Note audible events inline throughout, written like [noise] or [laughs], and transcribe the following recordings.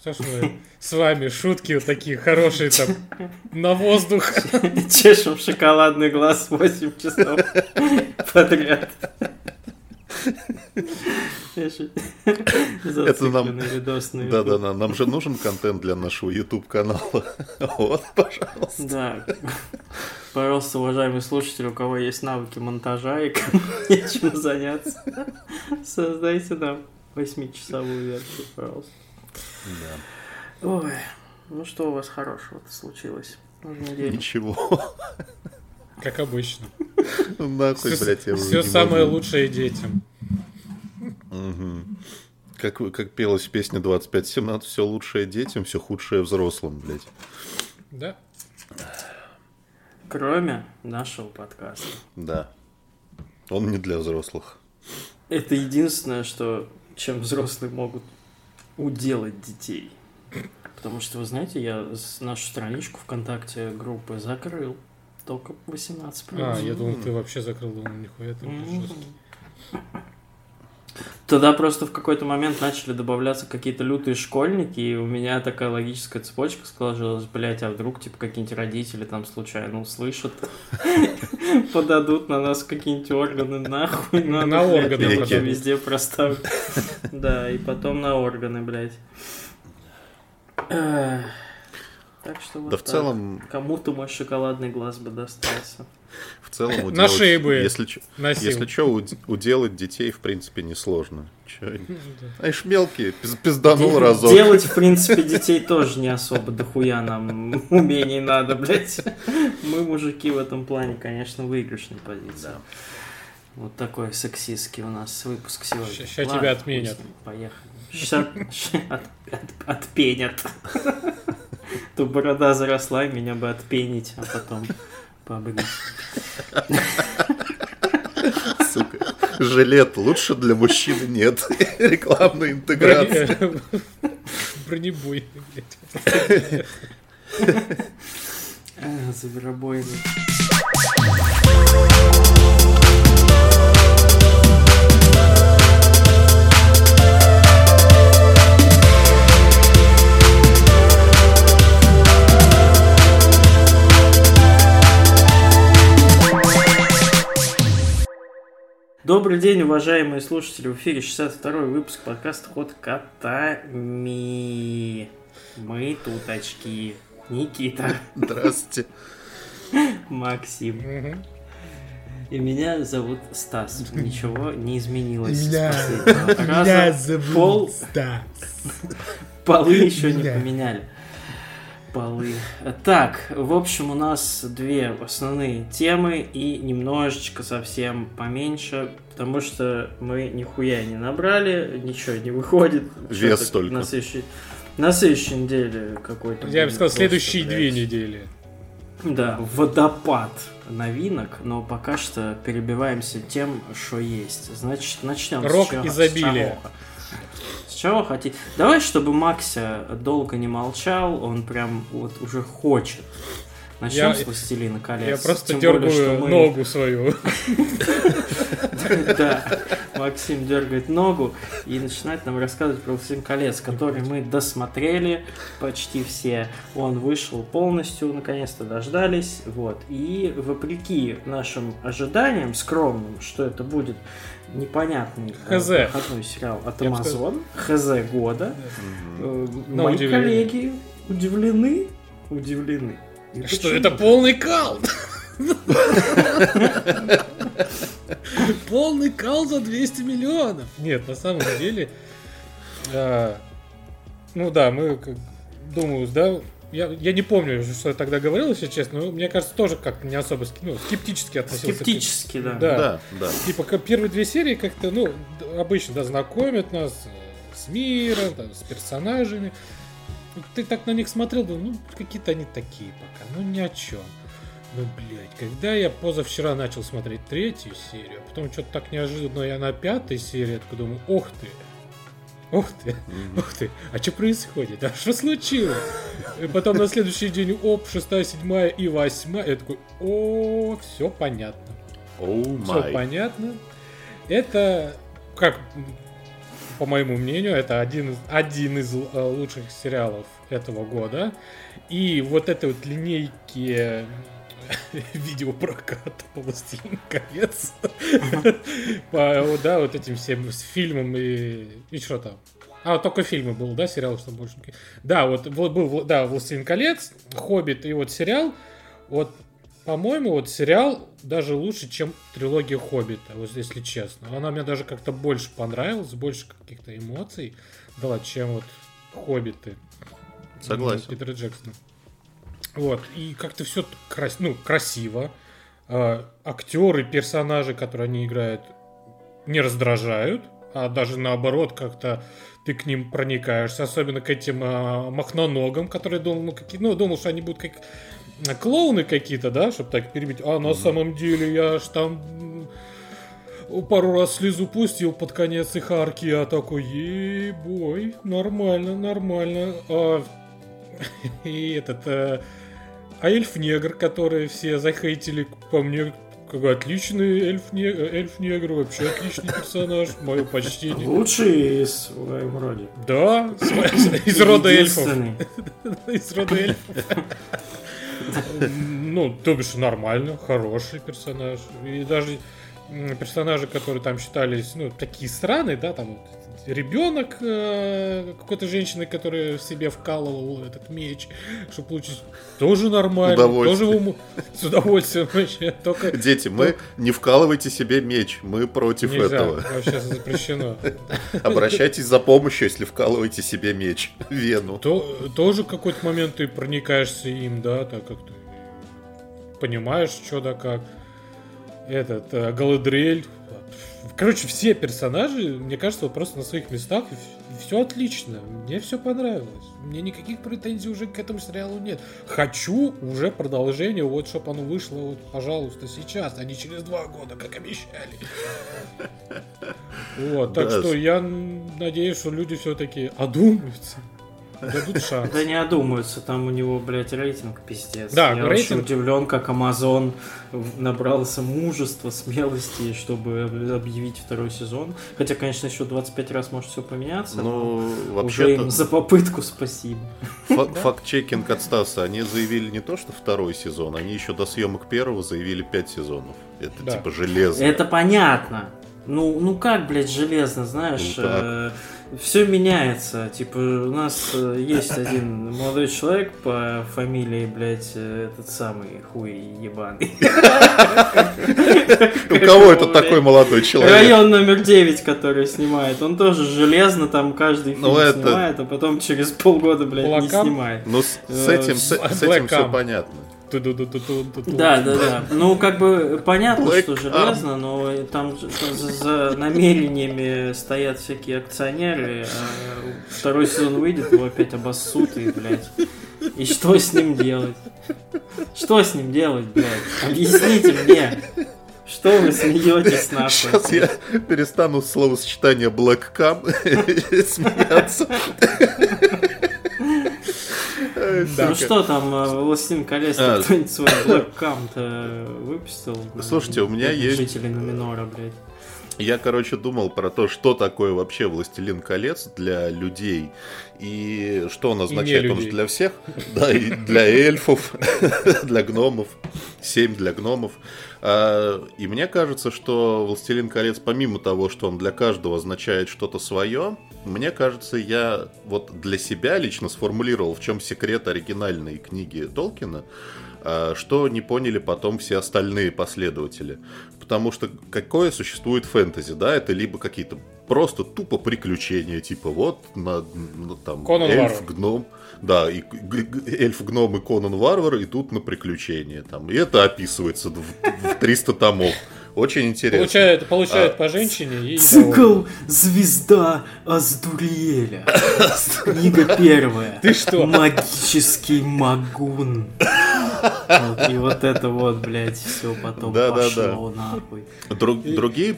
Что ж мы с вами шутки вот такие хорошие там на воздух. Чешем шоколадный глаз 8 часов подряд. Это нам... Да, да, да. Нам же нужен контент для нашего YouTube канала. Вот, пожалуйста. Да. Пожалуйста, уважаемые слушатели, у кого есть навыки монтажа и кому нечем заняться, создайте нам восьмичасовую версию, пожалуйста. Да. Ой, ну что у вас хорошего-то случилось? Ничего. Как обычно. Нахуй, блядь, я Все самое лучшее детям. Угу. Как, как пелась в песне 25-17, все лучшее детям, все худшее взрослым, блядь. Да. Кроме нашего подкаста. Да. Он не для взрослых. Это единственное, что чем взрослые могут уделать детей. Потому что, вы знаете, я нашу страничку ВКонтакте группы закрыл. Только 18 А, я думал, ты вообще закрыл, думал, нихуя ты Тогда просто в какой-то момент начали добавляться какие-то лютые школьники, и у меня такая логическая цепочка сложилась, блять, а вдруг, типа, какие-нибудь родители там случайно услышат, [laughs] подадут на нас какие-нибудь органы, нахуй, на органы везде проставить. Да, и потом на органы, блядь. Так что вот да в целом... Кому-то мой шоколадный глаз бы достался. В целом [laughs] уделать... На шее бы Если, если что, уделать детей, в принципе, несложно. Че? Знаешь, мелкие, пизданул Де- разок. Делать, в принципе, детей тоже не особо дохуя нам умений надо, блядь. Мы, мужики, в этом плане, конечно, выигрышной позиции. Да. Вот такой сексистский у нас выпуск сегодня. Сейчас тебя отменят. Поехали. Сейчас от, от, отпенят. [laughs] То борода заросла, меня бы отпенить, а потом побрить. Сука. Жилет лучше для мужчины нет. Рекламная интеграция. Бронебойный, блядь. Зверобойный. Добрый день, уважаемые слушатели. В эфире 62 выпуск подкаста «Ход котами». Мы тут очки. Никита. Здравствуйте. Максим. И меня зовут Стас. Ничего не изменилось Меня, [laughs] меня зовут Пол... Стас. [laughs] Полы еще не поменяли полы. Так, в общем, у нас две основные темы и немножечко совсем поменьше, потому что мы нихуя не набрали, ничего не выходит. Вес только. На следующей, на следующей неделе какой-то... Я бы сказал, следующие две недели. Да, водопад новинок, но пока что перебиваемся тем, что есть. Значит, начнем Рок с чего? изобилия. С чего хотите? Давай, чтобы Макся долго не молчал, он прям вот уже хочет. Начнем я, с «Властелина колец». Я просто дергаю ногу свою. [laughs] Да, Максим дергает ногу и начинает нам рассказывать про «Властелин колец», который мы досмотрели почти все. Он вышел полностью, наконец-то дождались. Вот. И вопреки нашим ожиданиям, скромным, что это будет непонятный э, Хз. проходной сериал от Amazon, Хз года, мои коллеги удивлены, удивлены. И что почему? это полный кал? Полный кал за 200 миллионов. Нет, на самом деле, а, ну да, мы, думаю, да, я, я не помню, что я тогда говорил, если честно, но мне кажется, тоже как-то не особо ну, скептически относился. Скептически, к... да. да. Да, да. Типа, первые две серии как-то, ну, обычно, да, знакомят нас с миром, там, с персонажами. Ты так на них смотрел, думал, ну, какие-то они такие пока, ну, ни о чем. Ну, блядь, когда я позавчера начал смотреть третью серию, а потом что-то так неожиданно я на пятой серии, я такой думаю, ох ты, Ух ты, mm-hmm. ух ты, а что происходит? А что случилось? Потом на следующий день, оп, шестая, седьмая и восьмая. Я такой, о, все понятно. Oh все понятно. Это как по моему мнению, это один, из- один из э, лучших сериалов этого года. И вот этой вот линейки [laughs] видеопроката «Властелин колец». По, Да, вот этим всем с фильмом и... И что там? А, вот только фильмы был, да, сериал, что больше... Да, вот был, был, да, «Властелин колец», «Хоббит» и вот сериал. Вот, по-моему, вот сериал даже лучше, чем трилогия «Хоббита», вот если честно. Она мне даже как-то больше понравилась, больше каких-то эмоций дала, чем вот «Хоббиты». Согласен. Питера Джексона. Вот, и как-то все крас... ну, красиво. А, актеры, персонажи, которые они играют, не раздражают, а даже наоборот как-то ты к ним проникаешься, особенно к этим а, махноногам, которые думал, ну, какие, ну, думал, что они будут как а, клоуны какие-то, да, чтобы так перебить. А на самом деле я ж там пару раз слезу пустил под конец их арки, я такой, ей-бой, нормально, нормально. А, [laughs] и этот, э, а эльф-негр, который все захейтили, по мне, как отличный эльф-негр, эльф-негр, вообще отличный персонаж, мое почтение. Лучший из в своем роде. Да, из рода эльфов. [laughs] Из рода эльфов. Ну, то бишь, нормально, хороший персонаж. И даже персонажи, которые там считались, ну, такие странные, да, там вот ребенок э, какой-то женщины, которая в себе вкалывал этот меч, чтобы получить, тоже нормально. Тоже уму- с удовольствием вообще. Только Дети, мы не вкалывайте себе меч, мы против нельзя, этого. вообще запрещено. [laughs] Обращайтесь за помощью, если вкалываете себе меч вену. То, тоже какой-то момент ты проникаешься им, да, так как ты понимаешь, что да как. Этот, э, Галадриэль. Короче, все персонажи, мне кажется, вот просто на своих местах, все отлично. Мне все понравилось. Мне никаких претензий уже к этому сериалу нет. Хочу уже продолжение, вот, чтобы оно вышло, вот, пожалуйста, сейчас, а не через два года, как обещали. Вот, так что я надеюсь, что люди все-таки одумаются. Дадут шанс. Да не одумаются, там у него, блядь, рейтинг пиздец. Да, Я рейтинг- очень удивлен, как Amazon набрался мужества, смелости, чтобы об- объявить второй сезон. Хотя, конечно, еще 25 раз может все поменяться. но Ну, уже вообще-то, им за попытку спасибо. фак- факт-чекинг от Стаса, они заявили не то, что второй сезон, они еще до съемок первого заявили пять сезонов. Это Да. типа железно. Это понятно. Ну, ну как, блядь, железно, знаешь, Ну так. Все меняется. Типа, у нас э, есть [coughs] один молодой человек по фамилии, блядь, э, этот самый хуй ебаный. У кого это такой молодой человек? Район номер 9, который снимает, он тоже железно там каждый фильм Ну, это- снимает, а потом через полгода, блядь, не снимает. Ну, с, Э, этим, все понятно. Да, да, да. Ну, как бы понятно, Black что железно, но там же- за, за намерениями стоят всякие акционеры. а второй сезон выйдет, его опять обоссут и, блядь. И что с ним делать? Что с ним делать, блядь? Объясните мне. Что вы смеетесь нахуй? Сейчас я перестану словосочетание Black Cam [laughs] смеяться. Да. Ну что там, э, «Властелин колец» А. кто-нибудь [laughs] свой Cam-то выпустил? Слушайте, у меня есть- Жителей Нуминора, блядь. Я, короче, думал про то, что такое вообще «Властелин колец» для людей. И что он означает? Он же для всех. [laughs] Да, и для эльфов, [laughs] для гномов. Семь для гномов. А, И мне кажется, что «Властелин колец», помимо того, что он для каждого означает что-то свое, мне кажется, я вот для себя лично сформулировал, в чем секрет оригинальной книги Толкина, а, что не поняли потом все остальные последователи. Потому что какое существует фэнтези, да, это либо какие-то просто тупо приключения, типа вот на, ну, там Конан эльф, Варвар. гном, да, и эльф, гном и Конан Варвар идут на приключения, там, и это описывается в, в 300 томов. Очень интересно. Получает, получает А, по женщине и. Цикл «Звезда Аздуриэля». Книга первая. Ты что? Магический магун. И вот это вот, блядь, все потом пошло нахуй. Друг- другие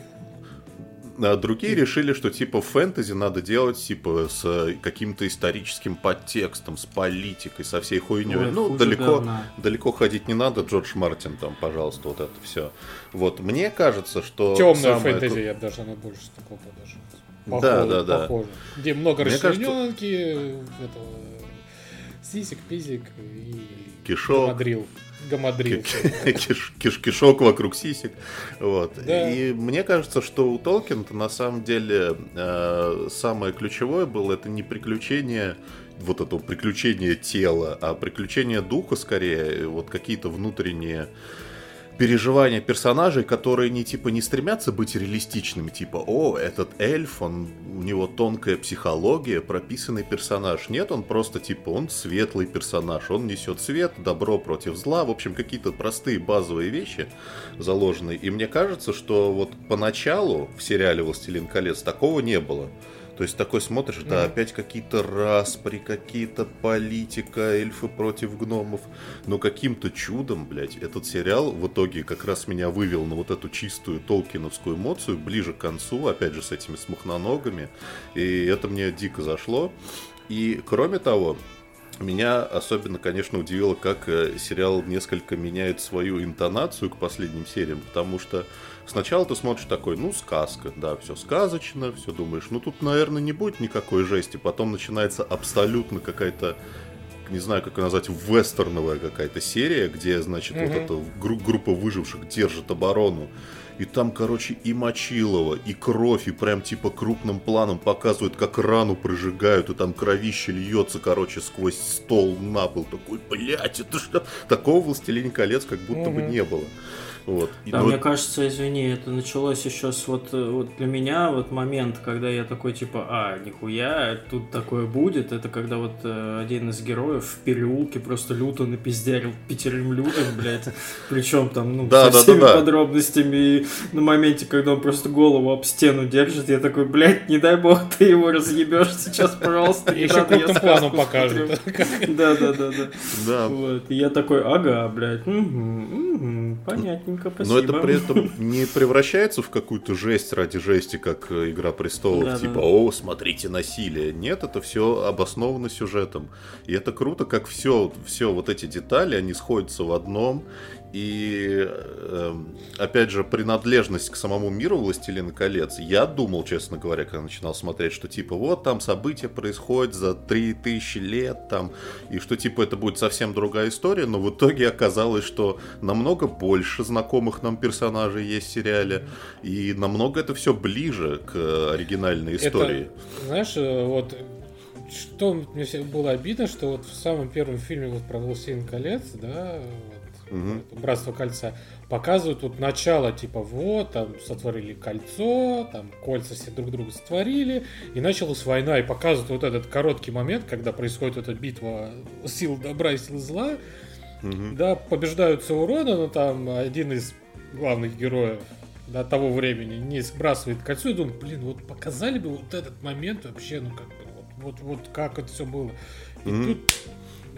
другие решили, что типа фэнтези надо делать типа с э, каким-то историческим подтекстом, с политикой, со всей хуйней. Ой, ну, далеко, говна. далеко ходить не надо, Джордж Мартин там, пожалуйста, вот это все. Вот, мне кажется, что... Темная фэнтези, я бы даже на больше такого подошел. Похоже, Да, да, да. похоже. Где много Мне кажется- расчлененки, этого, сисек, пизик и Кишок. гамадрил. Гамадрил. Киш- киш- кишок вокруг сисек. Вот. Да. И мне кажется, что у Толкина на самом деле э, самое ключевое было это не приключение вот этого приключения тела, а приключение духа скорее, вот какие-то внутренние переживания персонажей, которые не типа не стремятся быть реалистичными, типа, о, этот эльф, он, у него тонкая психология, прописанный персонаж. Нет, он просто типа, он светлый персонаж, он несет свет, добро против зла, в общем, какие-то простые базовые вещи заложенные. И мне кажется, что вот поначалу в сериале «Властелин колец» такого не было. То есть такой смотришь, да, Мгм. опять какие-то распри, какие-то политика, эльфы против гномов. Но каким-то чудом, блядь, этот сериал в итоге как раз меня вывел на вот эту чистую толкиновскую эмоцию ближе к концу, опять же, с этими смухноногами. И это мне дико зашло. И кроме того, меня особенно, конечно, удивило, как э, сериал несколько меняет свою интонацию к последним сериям, потому что сначала ты смотришь такой, ну, сказка, да, все сказочно, все думаешь, ну, тут, наверное, не будет никакой жести, потом начинается абсолютно какая-то не знаю, как ее назвать, вестерновая какая-то серия, где, значит, вот Мгм. эта гру- группа выживших держит оборону. И там, короче, и мочилово, и кровь, и прям типа крупным планом показывают, как рану прожигают, и там кровище льется, короче, сквозь стол на пол. Такой, блядь, это что? Такого «Властелине колец» как будто бы Мгм. не было. Вот. И Да, ну, мне кажется, извини, это началось еще с вот, э, вот для меня вот момент, когда я такой типа, а, нихуя, тут такое будет, это когда вот э, один из героев в переулке просто люто напиздярил пятерым людям, блядь, [laughs] причем там, ну, Да, со да, да, всеми да. подробностями, и на моменте, когда он просто голову об стену держит, я такой, блядь, не дай бог ты его разъебешь сейчас, пожалуйста, не Еще надо, я сказку планом покажут. смотрю». [laughs] Да, да, да, да. да, Вот, я такой, ага, блядь, мгм, понятненько, спасибо. Но это при этом не превращается в какую-то жесть ради жести, как Игра престолов, Да, типа, да. о, смотрите насилие. Нет, это все обосновано сюжетом. И это круто, как все, все вот эти детали, они сходятся в одном. И эм, опять же, принадлежность к самому миру Властелина колец. Я думал, честно говоря, когда начинал смотреть, что типа вот там события происходят за 3000 лет, там, и что типа это будет совсем другая история, но в итоге оказалось, что намного больше знакомых нам персонажей есть в сериале, и намного это все ближе к оригинальной истории. Это, знаешь, э, вот что мне было обидно, что вот в самом первом фильме вот про «Властелин колец», да, это «Братство кольца», показывают вот начало, типа, вот, там сотворили кольцо, там кольца все друг друга сотворили, и началась война, и показывают вот этот короткий момент, когда происходит эта битва сил добра и сил зла, Мгм. да, побеждают Саурона, но там один из главных героев до того времени не сбрасывает кольцо, и думаю, блин, вот показали бы вот этот момент вообще, ну как бы, вот, вот, вот как это все было. И Мгм. тут,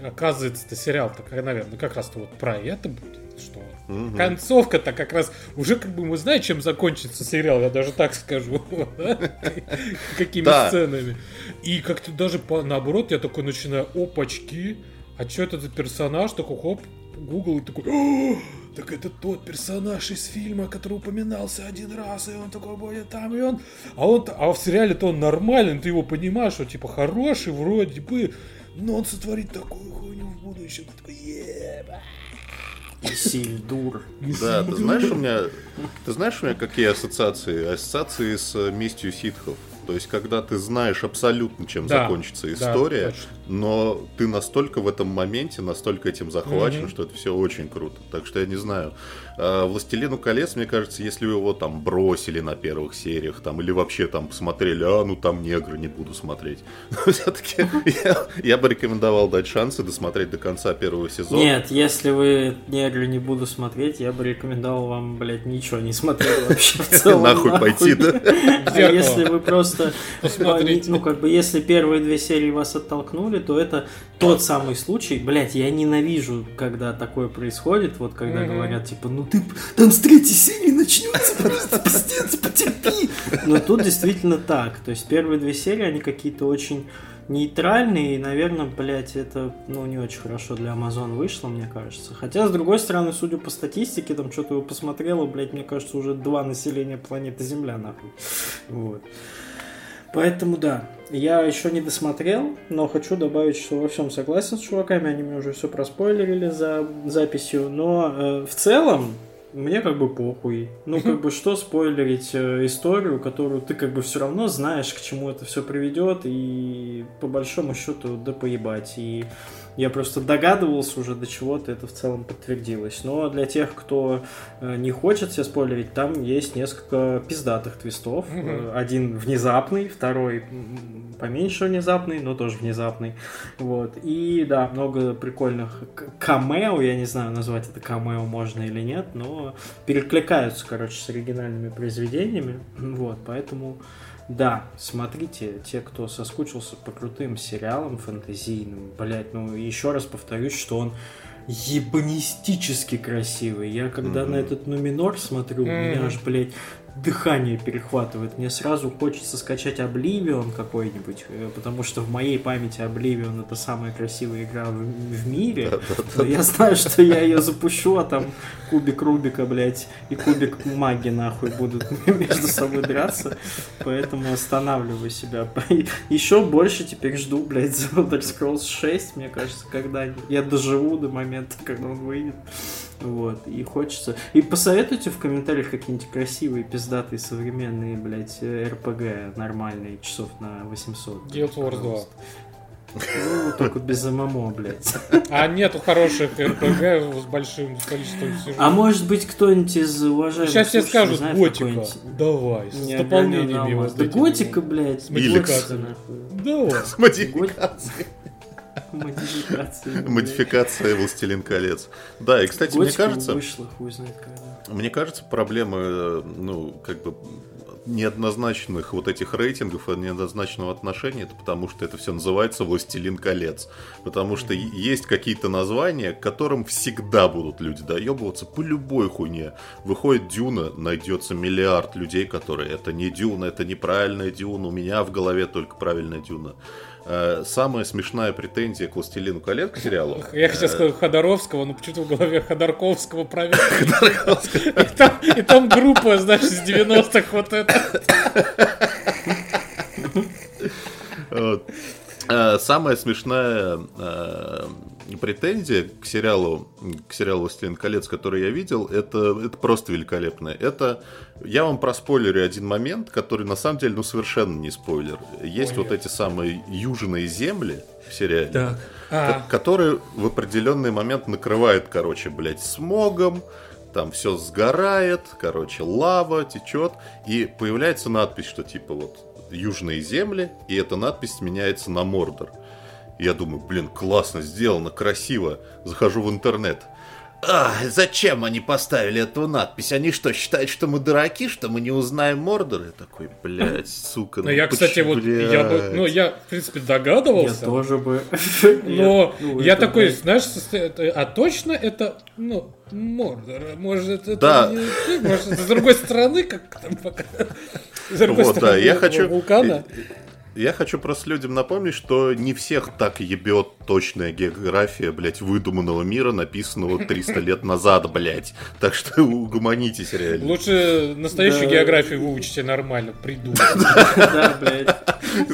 оказывается, это сериал такой, наверное, как раз-то вот про это будет, что Мгм. концовка-то как раз уже как бы мы знаем, чем закончится сериал, я даже так скажу, [laughs] какими сценами. И как-то даже наоборот я такой начинаю, опачки, а что это за персонаж, такой хоп, Google и такой, «О, так это тот персонаж из фильма, который упоминался один раз, и он такой будет там, и он... А, он, а в сериале-то он нормальный, ты его понимаешь, что типа хороший вроде бы, но он сотворит такую хуйню в будущем. Ты такой, «Еба». Сильдур. Да, ты знаешь, у меня, ты знаешь, у меня какие ассоциации? Ассоциации с э, местью ситхов. То есть, когда ты знаешь абсолютно, чем Да, закончится да, история, точно. но ты настолько в этом моменте, настолько этим захвачен, Мгм. что это все очень круто. Так что я не знаю. А, Властелину колец, мне кажется, если вы его там бросили на первых сериях, там, или вообще там посмотрели, а ну там негры, не буду смотреть. [laughs] Но все-таки я, я бы рекомендовал дать шансы досмотреть до конца первого сезона. Нет, если вы негры не буду смотреть, я бы рекомендовал вам, блядь, ничего не смотреть вообще в [laughs] целом. Нахуй пойти, да? А если вы просто, ну как бы, если первые две серии вас оттолкнули, то это тот самый случай, блядь, я ненавижу, когда такое происходит, вот когда говорят, типа, ну ты там с третьей серии начнется, просто пиздец, потерпи. Но тут действительно так, то есть первые две серии, они какие-то очень нейтральные, и, наверное, блядь, это, ну, не очень хорошо для Amazon вышло, мне кажется. Хотя, с другой стороны, судя по статистике, там что-то его посмотрело, блядь, мне кажется, уже два населения планеты Земля, нахуй. Вот. Поэтому да, я еще не досмотрел, но хочу добавить, что во всем согласен с чуваками, они мне уже все проспойлерили за записью, но э, в целом мне как бы похуй. Ну, как бы, что спойлерить э, историю, которую ты как бы все равно знаешь, к чему это все приведет, и по большому счету, да поебать. И я просто догадывался уже, до чего-то это в целом подтвердилось. Но для тех, кто э, не хочет себе спойлерить, там есть несколько пиздатых твистов. Э, Один внезапный, второй поменьше внезапный, но тоже внезапный. Вот. И да, много прикольных камео, я не знаю, назвать это камео можно или нет, но перекликаются, короче, с оригинальными произведениями. Вот, поэтому да, смотрите, те, кто соскучился по крутым сериалам фэнтезийным, блять, ну еще раз повторюсь, что он ебанистически красивый. Я когда Мгм. на этот Нуминор смотрю, у меня аж, блядь, дыхание перехватывает. Мне сразу хочется скачать Обливион какой-нибудь, э, потому что в моей памяти Обливион это самая красивая игра в, в мире. Но я знаю, что я ее запущу, а там кубик Рубика, блядь, и кубик маги нахуй будут [laughs] между собой драться. Поэтому останавливаю себя. [laughs] Еще больше теперь жду, блядь, The Elder Scrolls 6, мне кажется, когда я доживу до момента, когда он выйдет. Вот, и хочется. И посоветуйте в комментариях какие-нибудь красивые, пиздатые, современные, блядь, РПГ нормальные, часов на 800. Guild Wars 2. Ну, только без ММО, блядь. А нету хороших РПГ с большим количеством сюжетов. А может быть кто-нибудь из уважаемых Сейчас все скажут Готика. Давай, с неограненный дополнениями вот Да. Готика, блядь. С нахуй. Давай. С модификацией. Модификация. Модификация «Властелин колец». Да, и, кстати, мне кажется, вышла, хуй знает когда. мне кажется, проблемы, ну, как бы неоднозначных вот этих рейтингов и неоднозначного отношения, это потому что это все называется «Властелин колец». Потому что есть какие-то названия, к которым всегда будут люди доебываться по любой хуйне. Выходит Дюна, найдется миллиард людей, которые это не Дюна, это неправильная Дюна, у меня в голове только правильная Дюна. Э, Самая смешная претензия к «Властелину колец» к сериалу. [laughs] Я хотел сказать Ходоровского, но почему-то в голове Ходорковского правил. [laughs] И там- группа, значит, с 90-х вот это. Э, Самая смешная э, претензия к сериалу, к сериалу «Властелин колец», который я видел, это, это просто великолепно. Это, я вам проспойлерю один момент, который на самом деле, ну, совершенно не спойлер. Есть Ой, вот нет. эти самые южные земли в сериале, Так. А, ко- которые в определенный момент накрывает, короче, блядь, смогом, там все сгорает, короче, лава течет, и появляется надпись, что типа вот южные земли, и эта надпись меняется на Мордор. Я думаю, блин, классно сделано, красиво. Захожу в интернет. А, зачем они поставили эту надпись? Они что, считают, что мы дураки, что мы не узнаем Мордор? Я такой, блядь, сука. ну я, кстати, вот, я бы, ну, я, в принципе, Я догадывался. тоже бы. [laughs] Но ну, я это, такой, знаешь, а точно это, ну, Мордор, может, это Да. не- может, это с другой стороны, как там пока, с другой стороны я хочу... вулкана. Я хочу просто людям напомнить, что не всех так ебет точная география, блядь, выдуманного мира, написанного 300 лет назад, блядь. Так что [laughs] угомонитесь реально. Лучше настоящую Да. географию выучите нормально, придумать. [laughs] Да, блядь.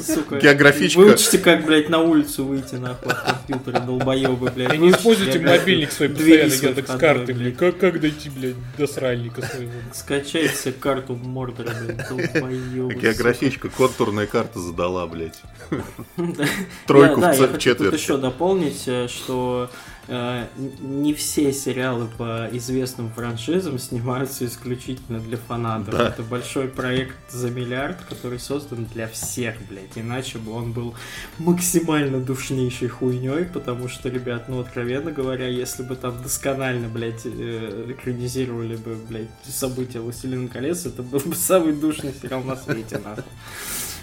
Сука. Географичка. Выучите, как, блядь, на улицу выйти, нахуй, от компьютера, долбоебы, блядь. И не используйте мобильник свой постоянно, Яндекс карты, блядь. Как, как дойти, блядь, до сральника своего? Скачайте себе карту Мордора, блядь, долбоебы. Географичка контурная карта задала, блядь. [laughs] Тройку в четверть. Дополнить, э, что э, не все сериалы по известным франшизам снимаются исключительно для фанатов. Да. Это большой проект за миллиард, который создан для всех, блядь. Иначе бы он был максимально душнейшей хуйней, потому что, ребят, ну, откровенно говоря, если бы там досконально, блядь, э, экранизировали бы, блядь, события «Властелина колец», это был бы самый душный сериал на свете, нахуй.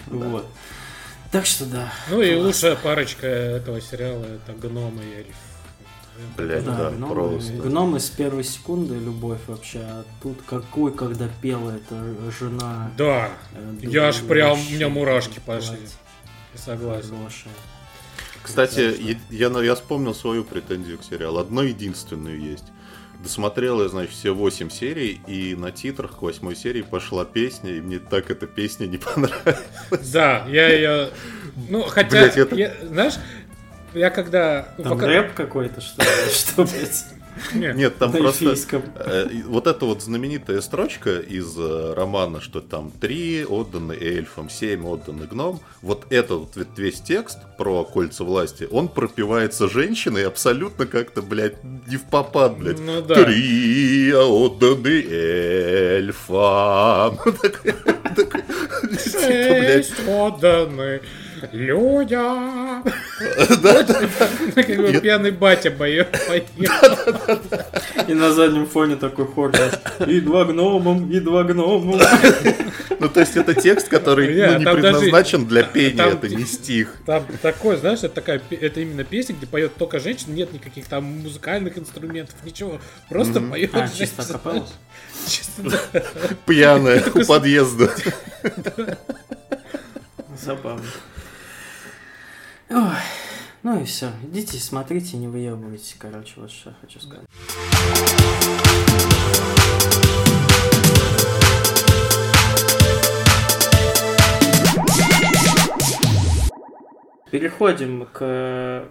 Вот. Так что да. Ну и лучшая парочка этого сериала это гномы и эльф. Блядь, Да, да, гномы, просто. гномы с первой секунды любовь вообще. А тут какой, когда пела эта жена. Да, э, я аж прям, у меня мурашки пошли. Я согласен. хорошая. Кстати, я, я, я вспомнил свою претензию к сериалу. Одну единственную есть. Досмотрел я, значит, все 8 серий, и на титрах к восьмой серии пошла песня, и мне так эта песня не [laughs] понравилась. Да, я ее... Ну, хотя, Блядь, это- я- знаешь, я когда... ну, Там пока- рэп какой-то, что ли? [laughs] Нет, Нет, там просто... э, Вот эта вот знаменитая строчка из э, романа, что там три отданы эльфам, семь отданы гном. Вот этот вот весь текст про кольца власти, он пропивается женщиной абсолютно как-то, блядь, не в попад, блядь. Ну да. Три отданы эльфам. [laughs] Такой- типа, отданы людям. [laughs] Как пьяный батя [laughs] поет. И на заднем фоне такой хор, и два гномом, и два гномом. [laughs] Ну, то есть это текст, который Не, ну, не предназначен для пения, это не стих. Там такое, знаешь, это такая, это именно песня, где поет только женщина, нет никаких там музыкальных инструментов, ничего, просто поет А, женщина. Пьяная у подъезда. Забавно. Ой, ну и все. Идите, смотрите, не выебывайтесь, короче, вот что я хочу сказать. Переходим к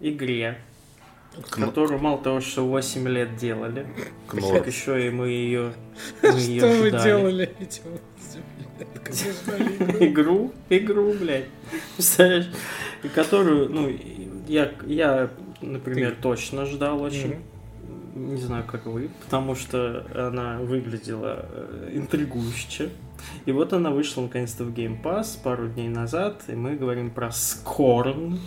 игре, Кно- которую мало того, что 8 лет делали, Кнор. так еще и мы ее, мы ее [laughs] Что вы ждали. делали этим? [laughs] Игру, игру, блядь. Представляешь? Которую, ну, я, я, например, точно ждал очень. Не знаю, как вы, потому что она выглядела э, интригующе. И вот она вышла наконец-то в Game Pass пару дней назад, и мы говорим про Скорн.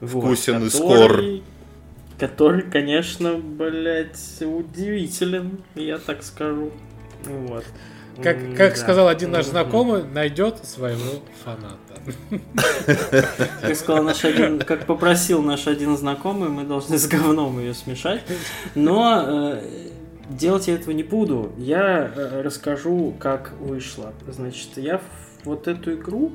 Вот, Вкусен и который- Который, конечно, блядь, удивителен, я так скажу. Вот. Как, как да. сказал один наш знакомый, найдет своего фаната. [laughs] Как сказал наш один, как попросил наш один знакомый, мы должны с говном ее смешать. Но э, делать я этого не буду. Я э, расскажу, как вышло. Значит, я вот эту игру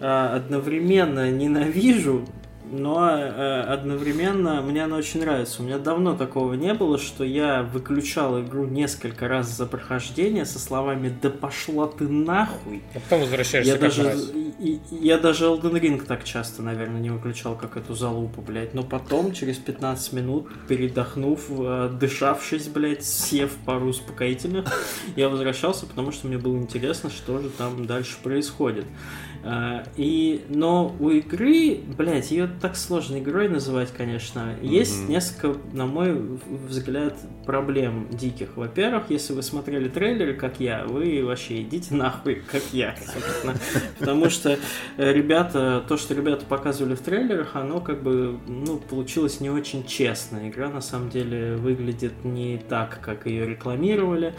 э, одновременно ненавижу, но э, одновременно мне она очень нравится. У меня давно такого не было, что я выключал игру несколько раз за прохождение со словами «Да пошла ты нахуй!» А потом возвращаешься Я даже, раз. и- я даже Elden Ring так часто, наверное, не выключал, как эту залупу, блядь. Но потом, через 15 минут, передохнув, э, дышавшись, блядь, съев пару успокоительных, [laughs] я возвращался, потому что мне было интересно, что же там дальше происходит. Э, И, но у игры, блядь, ее так сложно игрой называть, конечно. Есть Мгм. несколько, на мой взгляд, проблем диких. Во-первых, если вы смотрели трейлеры, как я, вы вообще идите нахуй, как я, собственно. Потому что э, ребята, то, что ребята показывали в трейлерах, оно как бы, ну, получилось не очень честно. Игра на самом деле выглядит не так, как ее рекламировали.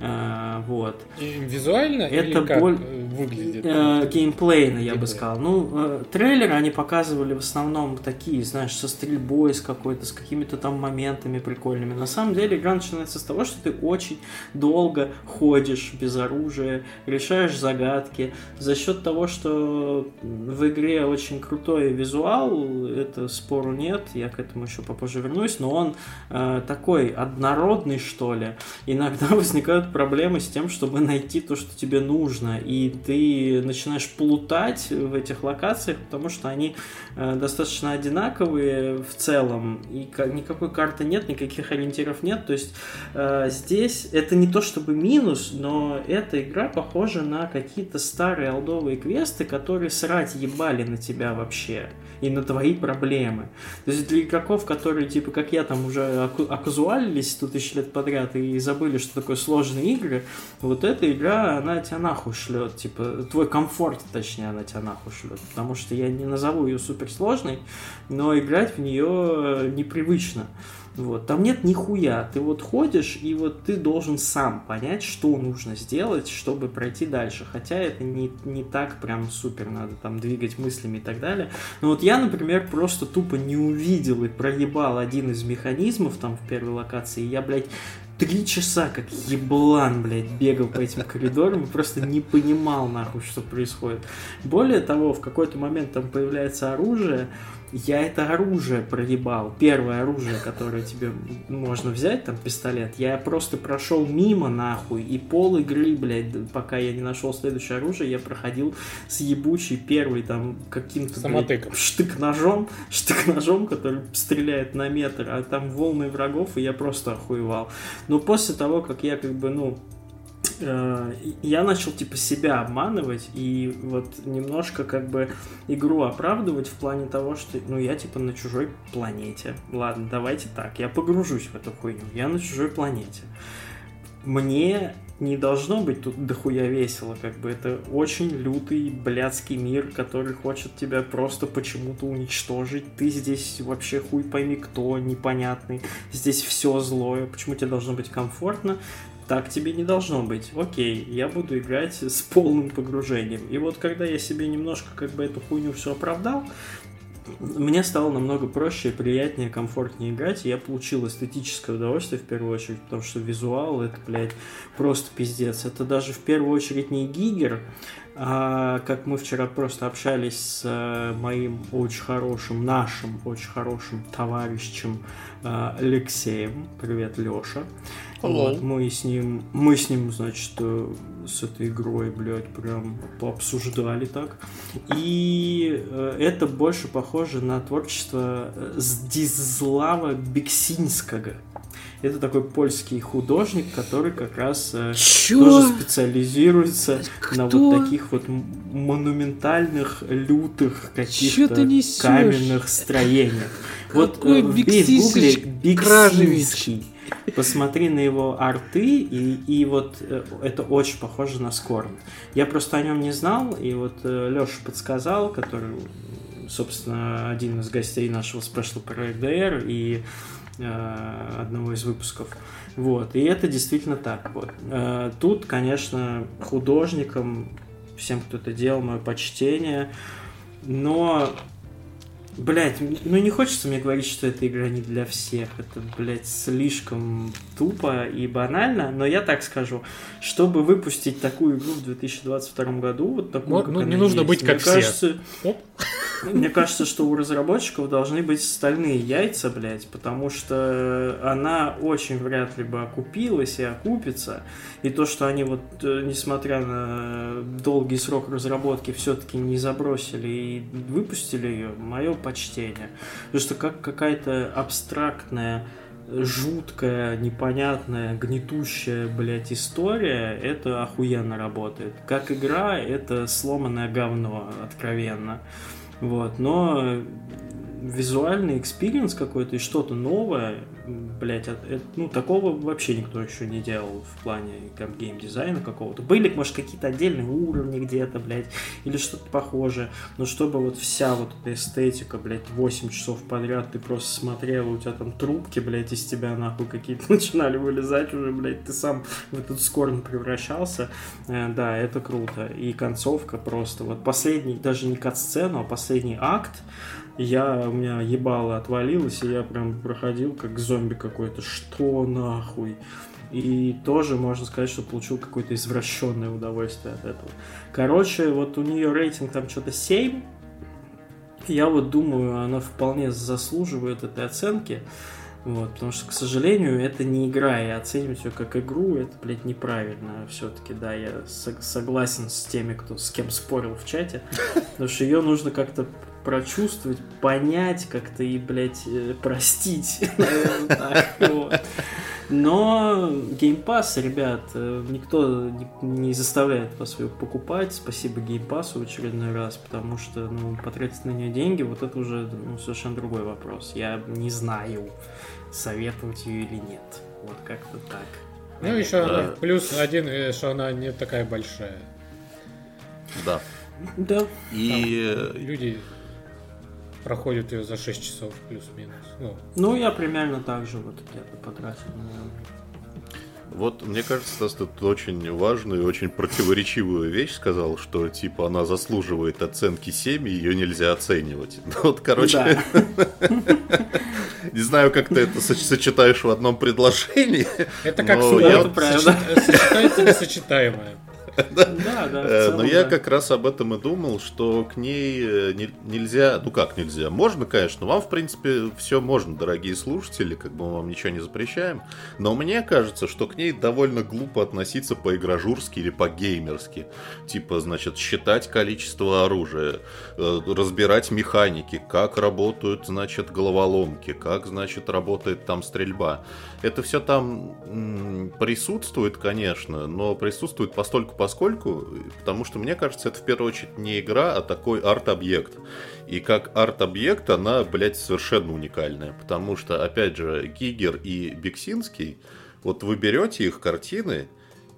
Э, Вот. И Визуально Это или как боль- э, выглядит? Э, геймплейно, я бы сказал. Ну, э, трейлеры они показывали в основном такие, знаешь, со стрельбой, с какой-то, с какими-то там моментами прикольными. На самом деле игра начинается с того, что ты очень долго ходишь без оружия, решаешь загадки. За счет того, что в игре очень крутой визуал, это спору нет, я к этому еще попозже вернусь, но он э, такой однородный, что ли. Иногда [laughs] возникают проблемы с тем, чтобы найти то, что тебе нужно, и ты начинаешь плутать в этих локациях, потому что они э, достаточно одинаковые в целом, и ка- никакой карты нет, никаких ориентиров нет, то есть э, здесь это не то чтобы минус, но эта игра похожа на какие-то старые олдовые квесты, которые срать ебали на тебя вообще и на твои проблемы. То есть для игроков, которые, типа, как я, там уже оказуалились сто тысяч лет подряд и забыли, что такое сложные игры, вот эта игра, она тебя нахуй шлет, типа, твой комфорт, точнее, она тебя нахуй шлет, потому что я не назову ее суперсложной, но играть в нее непривычно. Вот. Там нет нихуя. Ты вот ходишь, и вот ты должен сам понять, что нужно сделать, чтобы пройти дальше. Хотя это не, не так прям супер, надо там двигать мыслями и так далее. Но вот я, например, просто тупо не увидел и проебал один из механизмов там в первой локации. Я, блядь, три часа как еблан, блядь, бегал по этим коридорам и просто не понимал, нахуй, что происходит. Более того, в какой-то момент там появляется оружие, я это оружие проебал. Первое оружие, которое тебе можно взять, там, пистолет. Я просто прошел мимо, нахуй, и пол игры, блядь, пока я не нашел следующее оружие, я проходил с ебучей первый, там, каким-то, Самотыком. штык-ножом, [laughs] штык-ножом, который стреляет на метр, а там волны врагов, и я просто охуевал. Но после того, как я, как бы, ну, я начал типа себя обманывать и вот немножко как бы игру оправдывать в плане того, что ну я типа на чужой планете. Ладно, давайте так, я погружусь в эту хуйню. Я на чужой планете. Мне не должно быть тут дохуя весело, как бы это очень лютый блядский мир, который хочет тебя просто почему-то уничтожить. Ты здесь вообще хуй пойми кто, непонятный. Здесь все злое. Почему тебе должно быть комфортно? так тебе не должно быть. Окей, я буду играть с полным погружением. И вот когда я себе немножко как бы эту хуйню все оправдал, мне стало намного проще, приятнее, комфортнее играть, и я получил эстетическое удовольствие в первую очередь, потому что визуал это, блядь, просто пиздец. Это даже в первую очередь не Гигер, а как мы вчера просто общались с э, моим очень хорошим, нашим очень хорошим товарищем э, Алексеем. Привет, Леша. Вот, мы с ним, мы с ним, значит, э, с этой игрой, блядь, прям пообсуждали так. И э, это больше похоже на творчество э, Здислава Бексинского. Это такой польский художник, который как раз э, Чё? тоже специализируется на Кто? вот таких вот монументальных, лютых каких-то каменных строениях. Вот Какой э, вбей в гугле Бексисыч Кражевич? Бексинский. Посмотри на его арты, и, и вот э, это очень похоже на Скорн. Я просто о нем не знал, и вот Леша подсказал, который, собственно, один из гостей нашего Special Project DR и э, одного из выпусков. Вот, и это действительно так. Вот. Э, Тут, конечно, художникам, всем, кто это делал, мое почтение, но Блять, ну не хочется мне говорить, что эта игра не для всех. Это, блядь, слишком тупо и банально. Но я так скажу, чтобы выпустить такую игру в 2022 году, вот такую, Ну, как ну, она не нужно есть, быть как мне все. кажется, Оп. Мне кажется, что у разработчиков должны быть стальные яйца, блядь, потому что она очень вряд ли бы окупилась и окупится. И то, что они вот, э, несмотря на долгий срок разработки, все-таки не забросили и выпустили ее, мое почтение. Потому что как какая-то абстрактная жуткая, непонятная, гнетущая, блядь, история, это охуенно работает. Как игра, это сломанное говно, откровенно. Вот, но визуальный experience какой-то и что-то новое, блять, ну, такого вообще никто еще не делал в плане там, геймдизайна какого-то. Были, может, какие-то отдельные уровни где-то, блядь, или что-то похожее, но чтобы вот вся вот эта эстетика, блядь, 8 часов подряд ты просто смотрел, у тебя там трубки, блядь, из тебя нахуй какие-то [laughs] начинали вылезать уже, блядь, ты сам в этот Scorn превращался, Э, да, это круто. И концовка просто, вот последний, даже не кат-сцену, а последний акт, я, у меня ебало отвалилось, и я прям проходил как зомби какой-то. Что нахуй? И тоже можно сказать, что получил какое-то извращенное удовольствие от этого. Короче, вот у нее рейтинг там что-то 7. Я вот думаю, она вполне заслуживает этой оценки. Вот, потому что, к сожалению, это не игра, и оценивать ее как игру, это, блядь, неправильно. Все-таки, да, я со- согласен с теми, кто с кем спорил в чате, [laughs] потому что ее нужно как-то прочувствовать, понять как-то и, блядь, э, простить. [laughs] наверное, так, [laughs] вот. Но Game Pass, ребят, э, никто не, заставляет вас ее покупать. Спасибо Game Pass в очередной раз, потому что ну, потратить на нее деньги, вот это уже ну, совершенно другой вопрос. Я не знаю, советовать ее или нет. Вот как-то так. Ну, еще Да. она плюс один, э, что она не такая большая. Да. Да. И э, Люди проходят ее за 6 часов плюс-минус. Ну, Ну, я примерно так же вот где-то потратил. наверное. Вот, мне кажется, Стас, тут очень важную и очень противоречивую вещь сказал, что, типа, она заслуживает оценки 7, и ее нельзя оценивать. Ну, [laughs] вот, короче, Да. [laughs] не знаю, как ты это соч- сочетаешь в одном предложении. это как сочетается несочетаемое. [laughs] Да, да. в Э, Но я как раз об этом и думал, что к ней э, не- нельзя, ну как нельзя, можно, конечно, вам, в принципе, все можно, дорогие слушатели, как бы мы вам ничего не запрещаем, но мне кажется, что к ней довольно глупо относиться по-игражурски или по-геймерски, типа, значит, считать количество оружия, э, разбирать механики, как работают, значит, головоломки, как, значит, работает там стрельба. Это все там присутствует, конечно, но присутствует постольку поскольку, потому что мне кажется, это в первую очередь не игра, а такой арт-объект. И как арт-объект она, блядь, совершенно уникальная, потому что, опять же, Гигер и Бексинский, вот вы берете их картины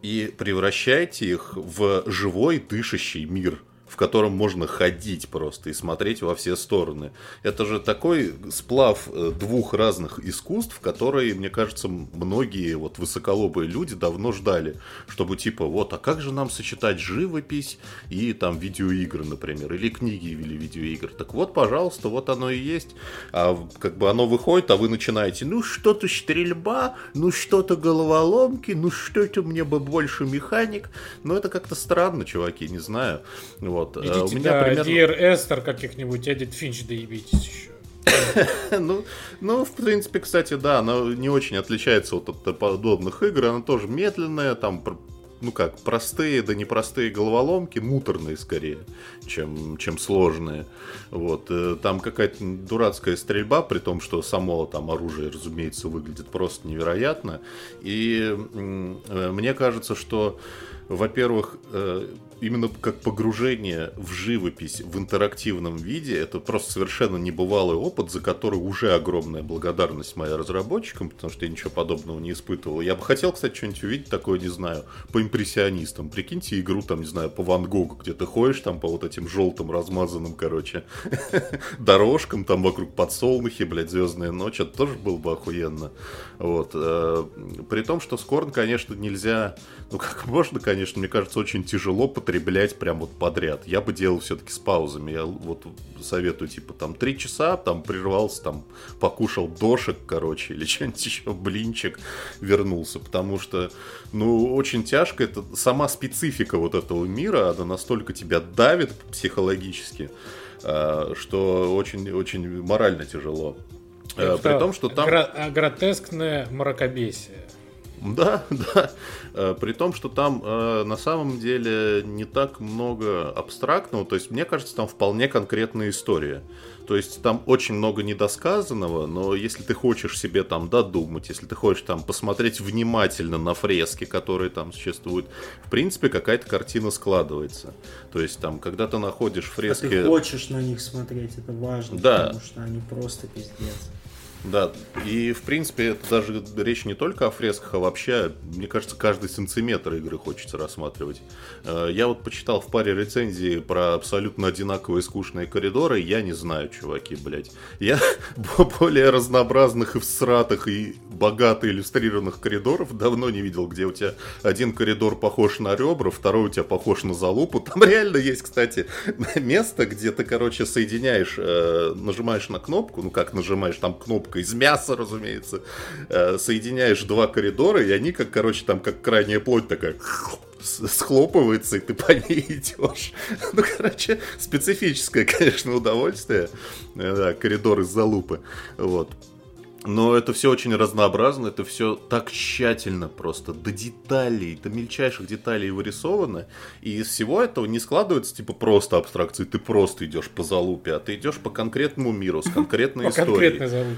и превращаете их в живой дышащий мир в котором можно ходить просто и смотреть во все стороны. Это же такой сплав э, двух разных искусств, которые, мне кажется, многие вот высоколобые люди давно ждали, чтобы типа вот, а как же нам сочетать живопись и там видеоигры, например, или книги или видеоигры. Так вот, пожалуйста, вот оно и есть. А как бы оно выходит, а вы начинаете, ну что-то стрельба, ну что-то головоломки, ну что-то мне бы больше механик. Ну это как-то странно, чуваки, не знаю. Вот. Э, Идите у меня до примерно... Dear Esther каких-нибудь, Эдит Финч доебитесь еще. [laughs] Ну, ну, в принципе, кстати, да, она не очень отличается вот от подобных игр. Она тоже медленная, там, ну как, простые, да непростые головоломки, муторные скорее, чем, чем сложные. Вот. э, Там какая-то дурацкая стрельба, при том, что само там оружие, разумеется, выглядит просто невероятно. И э, мне кажется, что во-первых, именно как погружение в живопись в интерактивном виде, это просто совершенно небывалый опыт, за который уже огромная благодарность моя разработчикам, потому что я ничего подобного не испытывал. Я бы хотел, кстати, что-нибудь увидеть такое, не знаю, по импрессионистам. Прикиньте игру, там, не знаю, по Ван Гогу, где ты ходишь там по вот этим желтым размазанным, короче, [laughs] дорожкам, там вокруг подсолнухи, блядь, звездная ночь, это тоже было бы охуенно. Вот. э, При том, что Скорн, конечно, нельзя, ну как можно, конечно, мне кажется, очень тяжело потреблять прям вот подряд. Я бы делал все-таки с паузами. Я вот советую, типа, там, три часа, там, прервался, там, покушал дошек, короче, или [laughs] что-нибудь еще, блинчик, вернулся. Потому что, ну, очень тяжко. Это сама специфика вот этого мира, она настолько тебя давит психологически, э, что очень-очень морально тяжело. Э, При том, что там... А, Гротескное мракобесие. Да, [laughs] да. Э, При том, что там э, на самом деле не так много абстрактного, то есть мне кажется, там вполне конкретная история. То есть там очень много недосказанного, но если ты хочешь себе там додумать, если ты хочешь там посмотреть внимательно на фрески, которые там существуют, в принципе какая-то картина складывается. То есть там, когда ты находишь А фрески... ты хочешь на них смотреть, это важно, Да. потому что они просто пиздец. Да, и в принципе это даже речь не только о фресках, а вообще, мне кажется, каждый сантиметр игры хочется рассматривать. Э, Я вот почитал в паре рецензий про абсолютно одинаковые скучные коридоры, я не знаю, чуваки, блядь. Я [laughs] более разнообразных и всратых и богато иллюстрированных коридоров давно не видел, где у тебя один коридор похож на ребра, второй у тебя похож на залупу. [laughs] Там реально есть, кстати, место, где ты, короче, соединяешь, э, нажимаешь на кнопку, ну как нажимаешь, там кнопка из мяса, разумеется, э, соединяешь два коридора, и они как, короче, там как крайняя плоть такая схлопывается, и ты по ней [laughs] идешь. Ну, короче, специфическое, конечно, удовольствие. Э, Да, коридор из залупы. Вот. Но это все очень разнообразно, это все так тщательно просто, до деталей, до мельчайших деталей вырисовано. И из всего этого не складывается типа просто абстракции, ты просто идешь по залупе, а ты идешь по конкретному миру, с конкретной По историей. конкретной.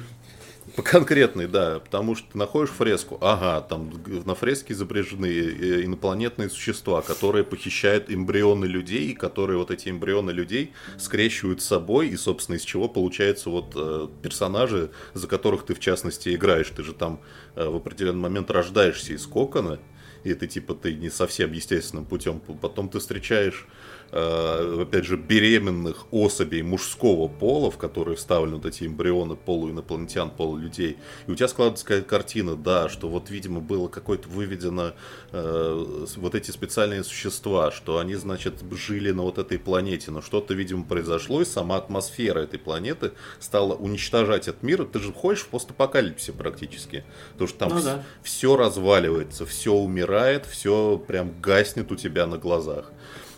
[laughs] По конкретной, да, потому что ты находишь фреску, ага, там на фреске изображены э, инопланетные существа, которые похищают эмбрионы людей, которые вот эти эмбрионы людей скрещивают с собой, и, собственно, из чего получаются вот э, персонажи, за которых ты, в частности, играешь. Ты же там э, в определенный момент рождаешься из кокона, и это типа ты не совсем естественным путем. Потом ты встречаешь э, опять же, беременных особей мужского пола, в которые вставлены вот эти эмбрионы полуинопланетян, полулюдей. И у тебя складывается какая картина, да, что вот, видимо, было какое-то выведено э, вот эти специальные существа, что они, значит, жили на вот этой планете, но что-то, видимо, произошло, и сама атмосфера этой планеты стала уничтожать этот мир. Ты же ходишь в постапокалипсисе практически, потому что там Ну да. все разваливается, все умирает, все прям гаснет у тебя на глазах.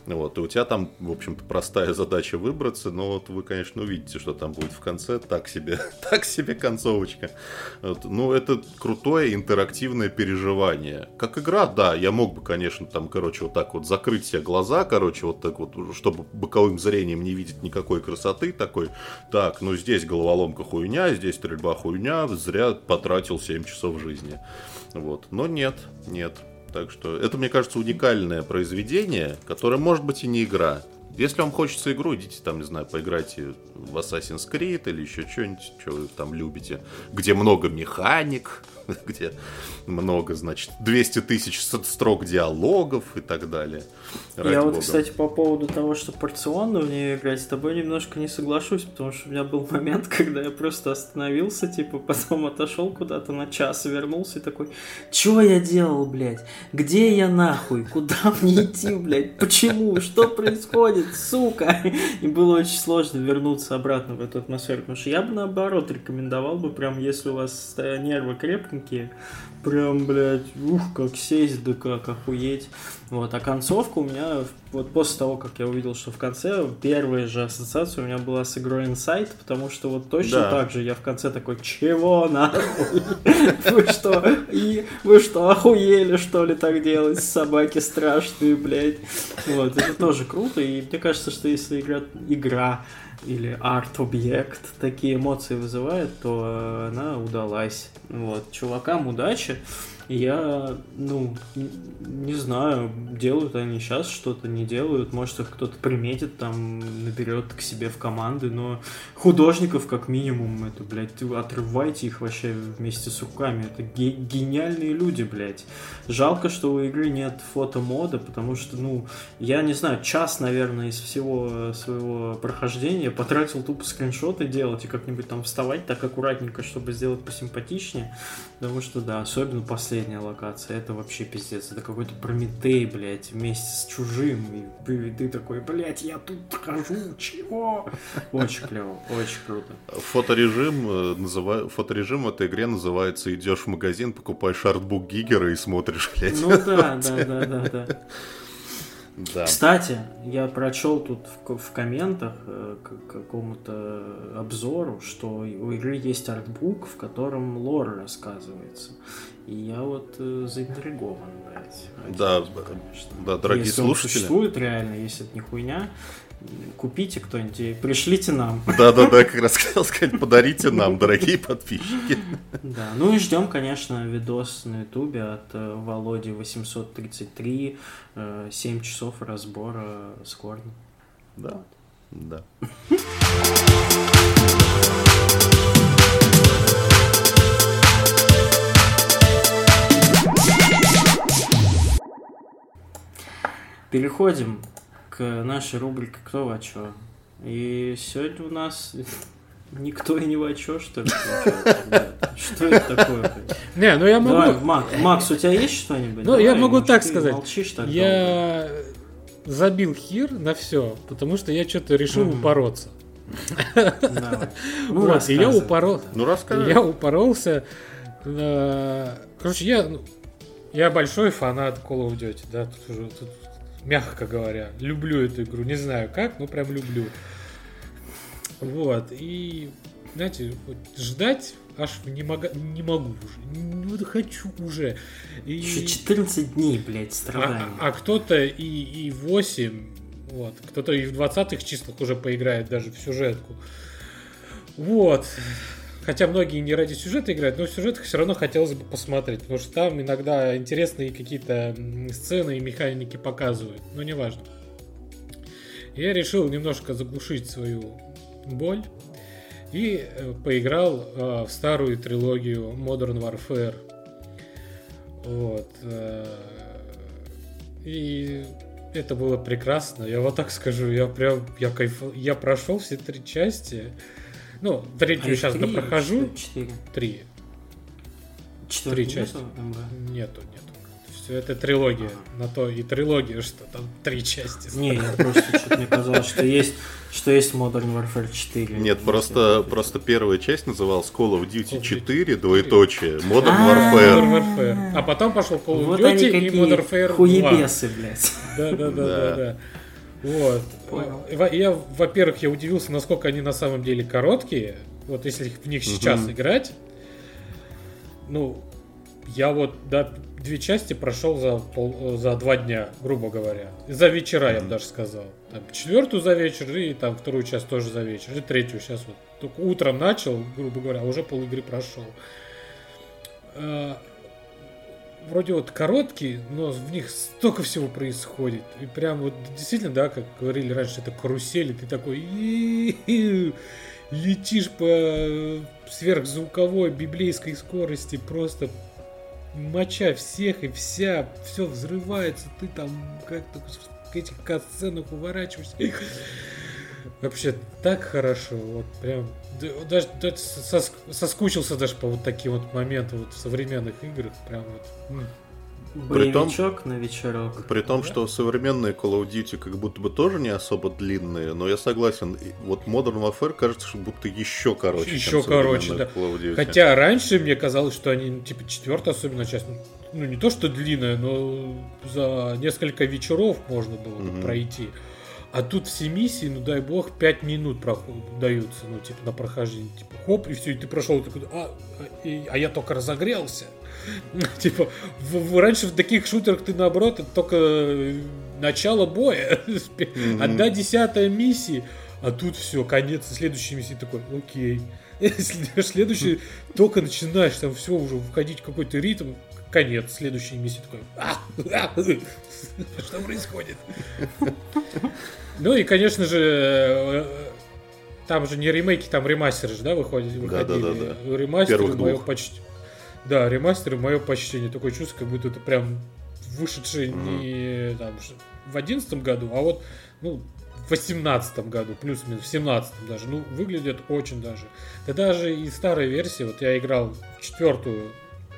Вот, и у тебя там, в общем-то, простая задача выбраться, но вот вы, конечно, увидите, что там будет в конце. Так себе, [laughs] так себе концовочка. Вот, ну, это крутое интерактивное переживание. Как игра, да, я мог бы, конечно, там, короче, вот так вот закрыть себе глаза, короче, вот так вот, чтобы боковым зрением не видеть никакой красоты, такой, так, ну, здесь головоломка хуйня, здесь стрельба хуйня, зря потратил 7 часов жизни. Вот, но нет, нет. Так что это, мне кажется, уникальное произведение, которое может быть и не игра. Если вам хочется игру, идите там, не знаю, поиграйте в Assassin's Creed или еще что-нибудь, что вы там любите, где много механик, [laughs] где много, значит, 200 тысяч строк диалогов и так далее. Ради я вот, бога. кстати, по поводу того, что порционно в нее играть, с тобой немножко не соглашусь, потому что у меня был [laughs] момент, когда я просто остановился, типа, потом отошел куда-то на час вернулся и такой, чё я делал, блядь? Где я нахуй? Куда [laughs] мне идти, блядь? Почему? Что происходит, сука? И было очень сложно вернуться обратно в эту атмосферу, потому что я бы наоборот рекомендовал бы, прям, если у вас э, нервы крепкенькие, прям, блядь, ух, как сесть, да как охуеть. Вот, а концовка у меня, вот после того, как я увидел, что в конце, первая же ассоциация у меня была с игрой Inside, потому что вот точно Да. так же я в конце такой, чего нахуй? [laughs] Вы что, и вы что, охуели, что ли, так делать? Собаки страшные, блядь. Вот, это тоже круто, и мне кажется, что если игра, игра или арт-объект такие эмоции вызывает, то э, она удалась. Вот, чувакам удачи. Я, ну, не знаю, делают они сейчас что-то, не делают. Может, их кто-то приметит, там, наберет к себе в команды, но художников, как минимум, это, блядь, отрывайте их вообще вместе с руками. Это ге- гениальные люди, блядь. Жалко, что у игры нет фотомода, потому что, ну, я не знаю, час, наверное, из всего своего прохождения потратил тупо скриншоты делать и как-нибудь там вставать так аккуратненько, чтобы сделать посимпатичнее. Потому что, да, особенно последняя локация, это вообще пиздец. Это какой-то Прометей, блядь, вместе с чужим. И ты, ты такой, блядь, я тут хожу, чего? Очень клево, очень круто. Фоторежим, э, называ- фоторежим в этой игре называется «Идешь в магазин, покупаешь артбук Гигера и смотришь, блядь». Ну да, [laughs] да, да, да, да. Да. Кстати, я прочел тут в, в комментах э, к какому-то обзору, что у игры есть артбук, в котором лор рассказывается. И я вот э, заинтригован, блядь. Да, конечно. да, дорогие если он слушатели. существует реально, если это не хуйня, купите кто-нибудь пришлите нам. [laughs] Да-да-да, как раз хотел сказать, подарите нам, дорогие подписчики. Да, ну и ждем, конечно, видос на ютубе от э, Володи 833, э, 7 часов разбора Скорна. Да, да. Переходим нашей рубрике «Кто во чё?». И сегодня у нас [laughs] никто и не во чё, что ли? Что это такое? Не, ну я могу... Давай, Мак- Макс, у тебя есть что-нибудь? Ну, Давай, я могу может, так сказать. молчишь так Я забил хир на все, потому что я что-то решил Мгм. упороться. [laughs] Ну, Вот, и я упорол... Ну, расскажи. Я упоролся. Короче, я, ну, я большой фанат Call of Duty, да, тут уже, тут, мягко говоря, люблю эту игру, не знаю как, но прям люблю. Вот, и, знаете, вот ждать аж не, мога- не могу уже, не вот хочу уже. И... Еще 14 дней, блядь, А, страданий. а кто-то и, и 8, вот, кто-то и в 20-х числах уже поиграет даже в сюжетку. Вот. Хотя многие не ради сюжета играют, но в сюжетах все равно хотелось бы посмотреть, потому что там иногда интересные какие-то сцены и механики показывают, но неважно. Я решил немножко заглушить свою боль и э, поиграл э, в старую трилогию Modern Warfare. Вот. э, И это было прекрасно. Я вот так скажу, я прям, я кайф, я прошел все три части. Ну, третью А сейчас их три прохожу. или Четыре. Три. Четвертый Три части. нету? Нету, нету. Все это трилогия. На то и трилогия, что там три части. Не, я просто что-то мне казалось, что есть, что есть Modern Warfare 4. Нет, просто, просто первая часть называлась Call of Call Duty of 4, двоеточие, Modern А. Warfare. Modern Warfare. А потом пошел Call of Вот Duty они и Modern Warfare 2. хуебесы, блядь. Да, Вот. Понял. Я, во-первых, я удивился, насколько они на самом деле короткие. Вот если в них сейчас Мгм. играть, ну, я вот да, две части прошел за, пол, за два дня, грубо говоря. За вечера, я бы даже сказал. Там, четвертую за вечер и там вторую часть тоже за вечер. И третью сейчас вот. Только утром начал, грубо говоря, а уже пол игры прошел. Вроде вот короткие, но в них столько всего происходит. И прям вот действительно, да, как говорили раньше, это карусель, и ты такой летишь по сверхзвуковой библейской скорости, просто моча всех и вся, все взрывается, ты там как-то в этих катсценах уворачиваешься. Вообще так хорошо, вот прям даже, даже сос- соскучился даже по вот таким вот моментам вот в современных играх, прям вот. Притом- Боевичок на вечерок. При том, Да. что современные Call of Duty как будто бы тоже не особо длинные, но я согласен, вот Modern Warfare кажется, что будто еще короче, Еще чем короче, да. Call of Duty. Хотя раньше мне казалось, что они, ну, типа, четвертая особенно часть, ну, ну, не то что длинная, но за несколько вечеров можно было бы Мгм. пройти. А тут все миссии, ну дай бог, 5 минут проход- даются, ну, типа, на прохождение. Типа, хоп, и все, и ты прошел, такой, а, а, и- а я только разогрелся. [laughs] Типа, в- в- раньше в таких шутерах ты наоборот, это только э, начало боя. [laughs] Мгм. Одна десятая миссии, а тут все, конец следующей миссии такой, окей. [laughs] След- Следующий только начинаешь, там все уже входить в какой-то ритм, конец следующей миссии такой. «А, а, Что происходит? Ну и, конечно же, э, там же не ремейки, там ремастеры же, да, выходят, выходили. Да-да-да-да. Ремастеры Первых мое почти. Да, ремастеры мое почтение. Такое чувство, как будто это прям вышедшие Мгм. не там, в одиннадцатом году, а вот ну, в восемнадцатом году, плюс-минус, в семнадцатом даже. Ну, выглядят очень даже. Да даже и старые версии, вот я играл в четвертую,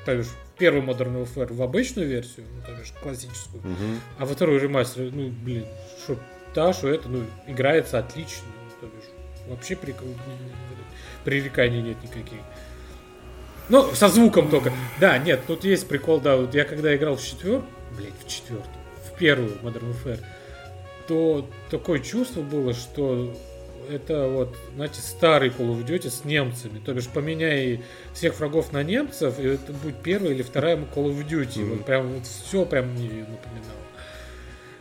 то бишь в первый Modern Warfare в обычную версию, ну, то бишь классическую, Мгм. а во второй ремастер, ну, блин, что та, что это, ну, играется отлично, то бишь, вообще прик- пререканий нет никаких. Ну, со звуком только. Да, нет, тут есть прикол, да, вот я когда играл в четвертую, блять, в четвертую, в первую Modern Warfare, то такое чувство было, что это вот, знаете, старый Call of Duty с немцами. То бишь, поменяй всех врагов на немцев, и это будет первая или вторая Call of Duty. Мгм. Вот прям вот все прям мне напоминало.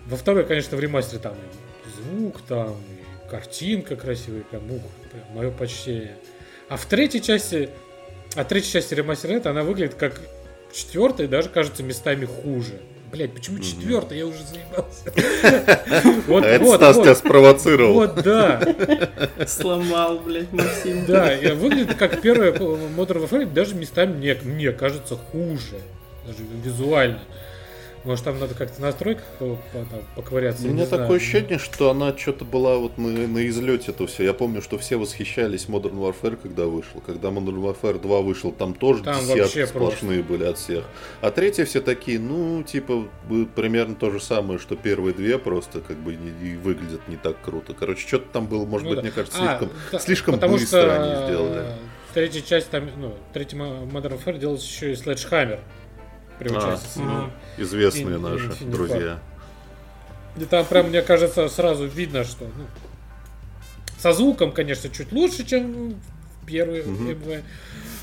Во второй, конечно, в ремастере там звук, там и картинка красивая, прям, ух, прям мое почтение. А в третьей части, а третья часть ремастера, это она выглядит как четвертая, даже кажется местами хуже. Блять, почему четвертая? Я уже заебался. [laughs] Вот, А вот, Стас вот. тебя спровоцировал. Вот, да, Сломал, блядь, Максим. да, выглядит как первая Modern Warfare, даже местами мне, мне кажется хуже, даже визуально. Может, там надо как-то в настройках там поковыряться. У меня не знаю. такое ощущение, что она что-то была вот на, на излете это все. Я помню, что все восхищались Modern Warfare, когда вышел. Когда Modern Warfare 2 вышел, там тоже Там десятки сплошные были от всех. А третья все такие, ну, типа, примерно то же самое, что первые две, просто как бы не- и выглядят не так круто. Короче, что-то там было, может Ну быть, да. мне кажется, А, слишком, да, слишком быстро что, они сделали. э, Третья часть там, ну, третий Modern Warfare делался еще и Sledgehammer при А. Мгм. Известные Ин- наши Infinite друзья. И там прям, мне кажется, сразу видно, что ну, со звуком, конечно, чуть лучше, чем первый Мгм. МВ,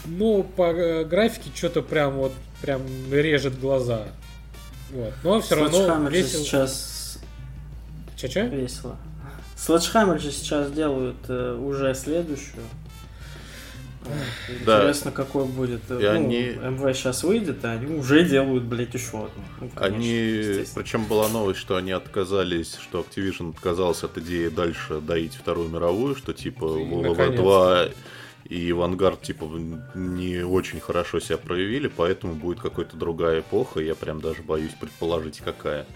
но по э, графике что-то прям вот прям режет глаза. Вот. Но все равно весело. сейчас Ча-ча? весело. Sledgehammer же сейчас делают э, уже следующую. Да. Интересно, какой будет. И ну, они- МВ сейчас выйдет, а они уже делают, блядь, еще одну. Ну, конечно, Они, причем была новость, что они отказались, что Activision отказался от идеи дальше доить Вторую мировую, что типа И World War наконец-то. 2 и Вангард, типа, не очень хорошо себя проявили, поэтому будет какая-то другая эпоха, я прям даже боюсь предположить, какая.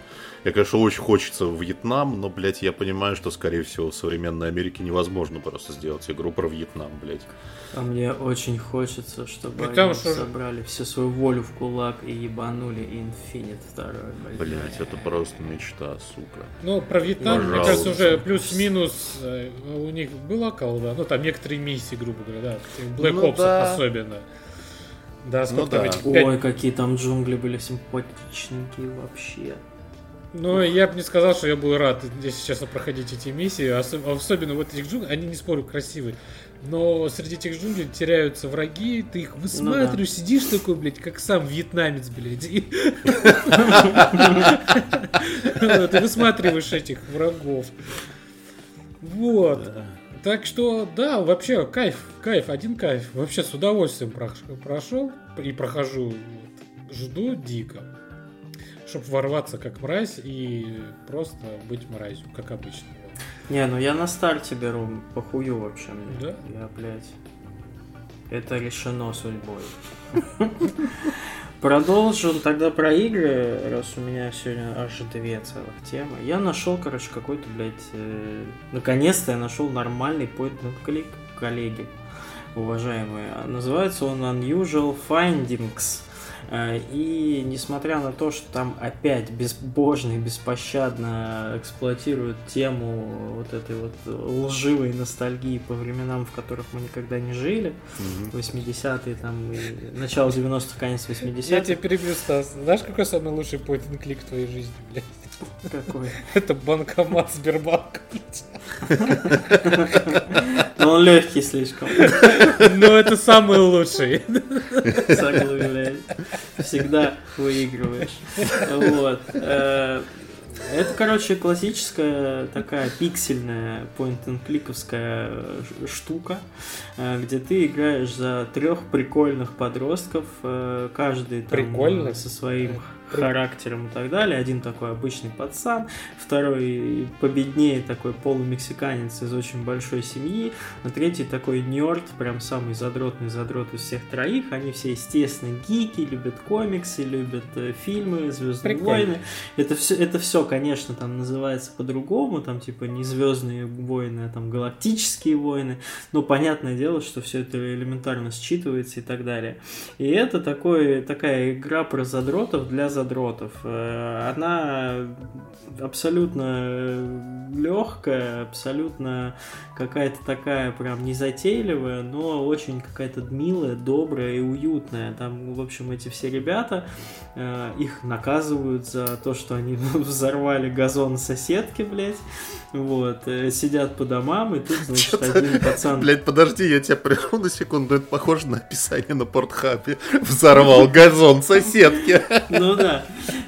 Я, конечно, очень хочется в Вьетнам, но, блядь, я понимаю, что, скорее всего, в современной Америке невозможно просто сделать игру про Вьетнам, блядь. А мне очень хочется, чтобы Потому они что- собрали всю свою волю в кулак и ебанули Infinite 2. Блядь, это просто мечта, сука. Ну, про Вьетнам, мне кажется, уже плюс-минус э, у них была колда. Ну, там некоторые миссии, грубо говоря, да. в Black Ну Ops да. особенно. Да, сколько Ну там да. этих пять- Ой, какие там джунгли были симпатичненькие вообще. Ну, я бы не сказал, что я был рад, если честно, проходить эти миссии. Осо- Особенно вот этих джунглей, они, не спорю, красивые. Но среди этих джунглей теряются враги, ты их высматриваешь, сидишь такой, блядь, как сам вьетнамец, блядь. Ты высматриваешь этих врагов. Вот. Так что, да, вообще, кайф, кайф, один кайф. Вообще с удовольствием прош- прошел и прохожу. Жду дико. Чтобы ворваться как мразь и просто быть мразью, как обычно. Не, ну я на старте беру похую вообще мне. Да? Я, блядь, это решено судьбой. [laughs] Продолжим тогда про игры, раз у меня сегодня аж две целых темы. Я нашел, короче, какой-то, блядь, э, наконец-то я нашел нормальный point and click, коллеги, уважаемые. Называется он Unusual Findings. Э, И несмотря на то, что там опять безбожно и беспощадно эксплуатируют тему вот этой вот лживой ностальгии по временам, в которых мы никогда не жили, 80-е там и начало 90-х, конец 80-х. Я тебя перебью, Стас. Знаешь, какой самый лучший point and click в твоей жизни, блядь? Какой? [laughs] Это банкомат Сбербанка, блядь. Но он легкий слишком. Но это самый лучший. Согласен. [laughs] Всегда выигрываешь. Вот. Э, Это, короче, классическая такая пиксельная point-and-кликовская ш- штука, э, где ты играешь за трех прикольных подростков, э, каждый там Прикольных? со своим характером и так далее. Один такой обычный пацан, второй победнее такой полумексиканец из очень большой семьи, а третий такой нерд, прям самый задротный задрот из всех троих. Они все, естественно, гики, любят комиксы, любят э, фильмы, Звездные Прикольно. войны. Это все, это все, конечно, там называется по-другому, там типа не Звездные войны, а там галактические войны. Но понятное дело, что все это элементарно считывается и так далее. И это такой, такая игра про задротов для задротов. Э, Она абсолютно легкая, абсолютно какая-то такая прям незатейливая, но очень какая-то милая, добрая и уютная. Там, в общем, эти все ребята, э, их наказывают за то, что они [laughs] взорвали газон соседки, блядь. Вот, э, сидят по домам, и тут, значит, один пацан... [laughs] Блять, подожди, я тебя прерву на секунду. Это похоже на описание на портхабе. Взорвал газон соседки. Ну да.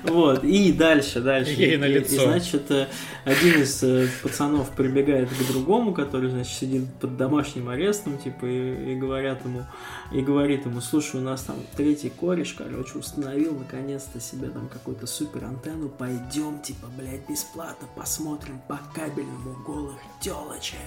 Вот. И дальше, дальше. Ей И- на и, лицо. значит, э, один из э, пацанов прибегает к другому, который, значит, сидит под домашним арестом, типа, и, и говорят ему, и говорит ему, слушай, у нас там третий кореш, короче, установил наконец-то себе там какую-то супер антенну, пойдем, типа, блядь, бесплатно посмотрим по кабельному голых телочек.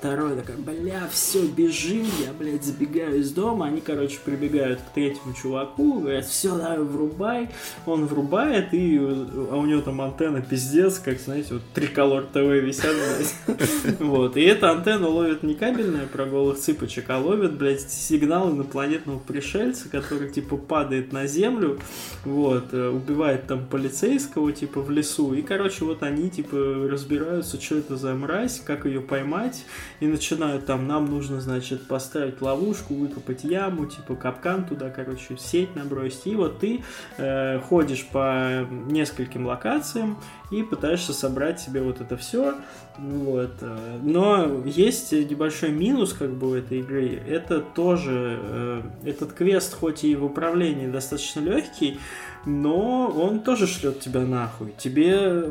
Второй такой, бля, все, бежим, я, блядь, забегаю из дома. Они, короче, прибегают к третьему чуваку, говорят, все, давай, врубай. Он врубает, и а у него там антенна пиздец, как, знаете, вот триколор ТВ висят, блядь. [laughs] Вот, и эта антенна ловит не кабельная про голых цыпочек, а ловит, блядь, сигнал инопланетного пришельца, который, типа, падает на землю, вот, э, убивает там полицейского, типа, в лесу. И, короче, вот они, типа, разбираются, что это за мразь, как ее поймать, и начинают там, нам нужно, значит, поставить ловушку, выкопать яму, типа капкан туда, короче, сеть набросить. И вот ты э, ходишь по нескольким локациям и пытаешься собрать себе вот это все. Вот. э, Но есть небольшой минус как бы у этой игры. Это тоже, э, этот квест хоть и в управлении достаточно легкий, но он тоже шлет тебя нахуй. Тебе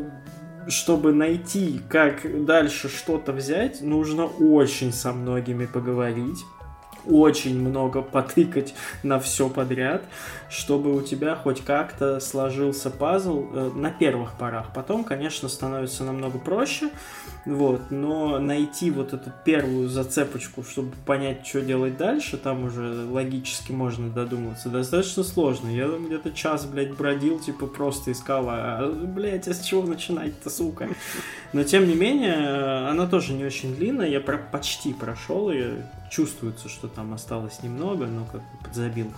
чтобы найти, как дальше что-то взять, нужно очень со многими поговорить. Очень много потыкать на все подряд, чтобы у тебя хоть как-то сложился пазл э, на первых порах. Потом, конечно, становится намного проще, вот, но найти вот эту первую зацепочку, чтобы понять, что делать дальше, там уже логически можно додуматься, достаточно сложно. Я там где-то час, блядь, бродил, типа просто искал, а, блядь, а с чего начинать-то, сука? Но, тем не менее, она тоже не очень длинная, я про почти прошел ее, чувствуется, что там осталось немного, но как бы подзабил.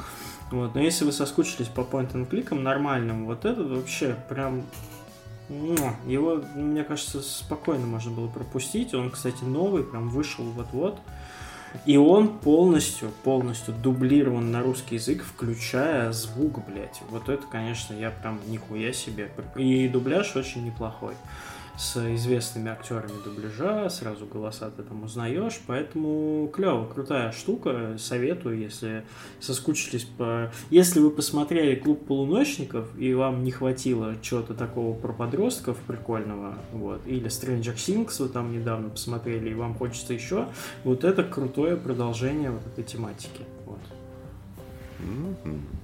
Вот. Но если вы соскучились по point and кликам нормальным, вот этот вообще прям его, мне кажется, спокойно можно было пропустить. Он, кстати, новый, прям вышел вот-вот. И он полностью, полностью дублирован на русский язык, включая звук, блядь. Вот это, конечно, я прям нихуя себе. И дубляж очень неплохой с известными актерами дубляжа, сразу голоса ты там узнаешь, поэтому клево, крутая штука, советую, если соскучились по... Если вы посмотрели «Клуб полуночников» и вам не хватило чего-то такого про подростков прикольного, вот, или «Stranger Things» вы там недавно посмотрели и вам хочется еще, вот это крутое продолжение вот этой тематики, вот. Mm-hmm.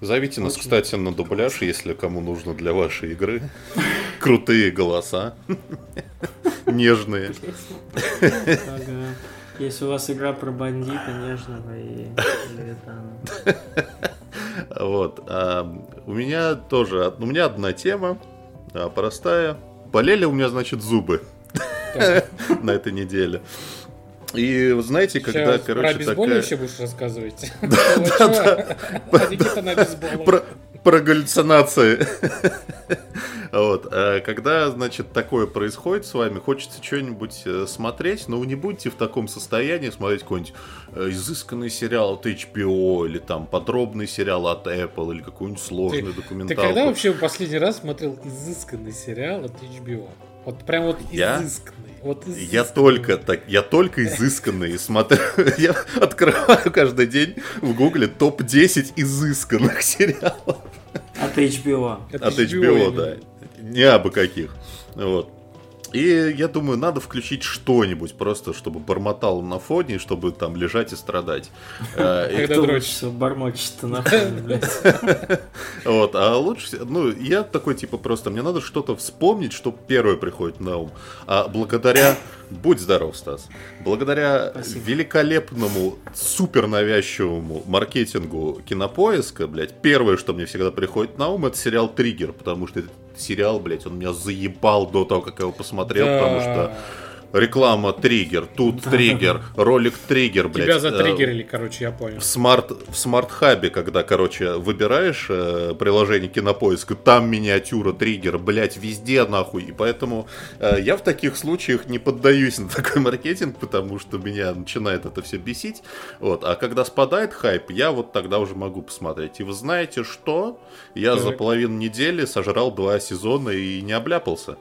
Зовите нас, кстати, на дубляж, если кому нужно для вашей игры. Крутые голоса. Нежные. Если у вас игра про бандита нежного и Вот. А, у меня тоже, у меня одна тема, а, простая. Болели у меня, значит, зубы [laughs] на этой неделе. И знаете, когда, Сейчас короче, про бейсбол такая... еще будешь рассказывать? [laughs] Да, да. Про галлюцинации. [laughs] Вот. А когда, значит, такое происходит с вами, хочется что-нибудь э, смотреть, но вы не будете в таком состоянии смотреть какой-нибудь э, изысканный сериал от HBO, или там подробный сериал от Apple, или какую-нибудь сложную документалку. Ты когда вообще последний раз смотрел изысканный сериал от HBO? Вот прям вот изысканный. Вот я только так, я только изысканный смотрю. [laughs] Я открываю каждый день в гугле топ-10 изысканных [laughs] сериалов. От HBO. От, От HBO, HBO да. Не абы каких. Вот. И я думаю, надо включить что-нибудь просто, чтобы бормотал на фоне, чтобы там лежать и страдать. [laughs] Э, Когда дрочишься, бормочет на фоне. [laughs] Вот, а лучше, ну, я такой, типа, просто, мне надо что-то вспомнить, что первое приходит на ум. А благодаря, [coughs] будь здоров, Стас, благодаря великолепному, супер навязчивому маркетингу кинопоиска, блядь, первое, что мне всегда приходит на ум, это сериал «Триггер», потому что это сериал, блядь, он меня заебал до того, как я его посмотрел, да. потому что реклама триггер, тут триггер, ролик триггер, блядь. Тебя затриггерили, короче, я понял. В смарт, в смарт-хабе, когда, короче, выбираешь э, приложение кинопоиска, там миниатюра, триггер, блядь, везде нахуй. И поэтому э, я в таких случаях не поддаюсь [laughs] на такой маркетинг, потому что меня начинает это все бесить. Вот. А когда спадает хайп, я вот тогда уже могу посмотреть. И вы знаете что? Я так. за половину недели сожрал два сезона и не обляпался.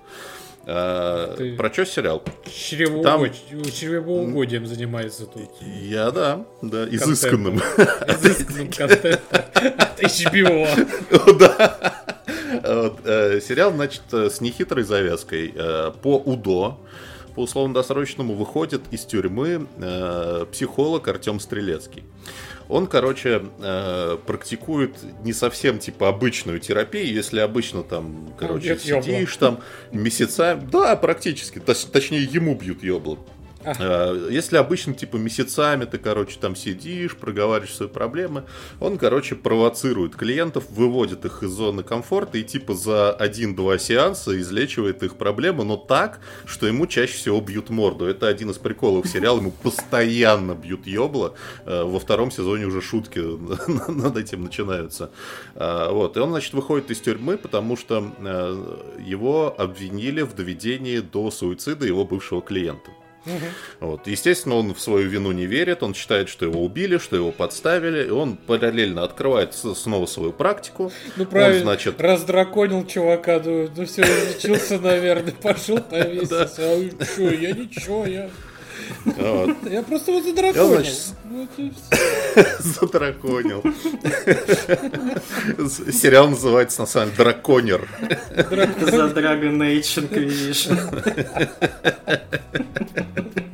А, Ты... Про что сериал? Чрево... Там... Чревоугодием занимается тут. Я, да, да, изысканным. Изысканным контентом от HBO. [laughs] Да. Э, сериал, значит, с нехитрой завязкой. Э, по УДО, по условно-досрочному, выходит из тюрьмы э, психолог Артем Стрелецкий он, короче, э, практикует не совсем типа обычную терапию, если обычно там, короче, ну, сидишь там месяцами, да, практически, точнее ему бьют ебло. А, если обычно, типа, месяцами ты, короче, там сидишь, проговариваешь свои проблемы, он, короче, провоцирует клиентов, выводит их из зоны комфорта и, типа, за один-два сеанса излечивает их проблемы, но так, что ему чаще всего бьют морду. Это один из приколов сериала, ему постоянно бьют ебло. А, во втором сезоне уже шутки [laughs] над этим начинаются. А, вот. И он, значит, выходит из тюрьмы, потому что его обвинили в доведении до суицида его бывшего клиента. Угу. Вот. Естественно, он в свою вину не верит, он считает, что его убили, что его подставили, и он параллельно открывает снова свою практику. Ну, правильно, он, значит... раздраконил чувака, ну, ну все, изучился, наверное, [laughs] пошел повесился. А что, я ничего, я... Вот. [laughs] Я просто его задраконил. Я, значит, [laughs] задраконил. Сериал называется на самом деле Драконер. За Dragon Age Inquisition. [laughs]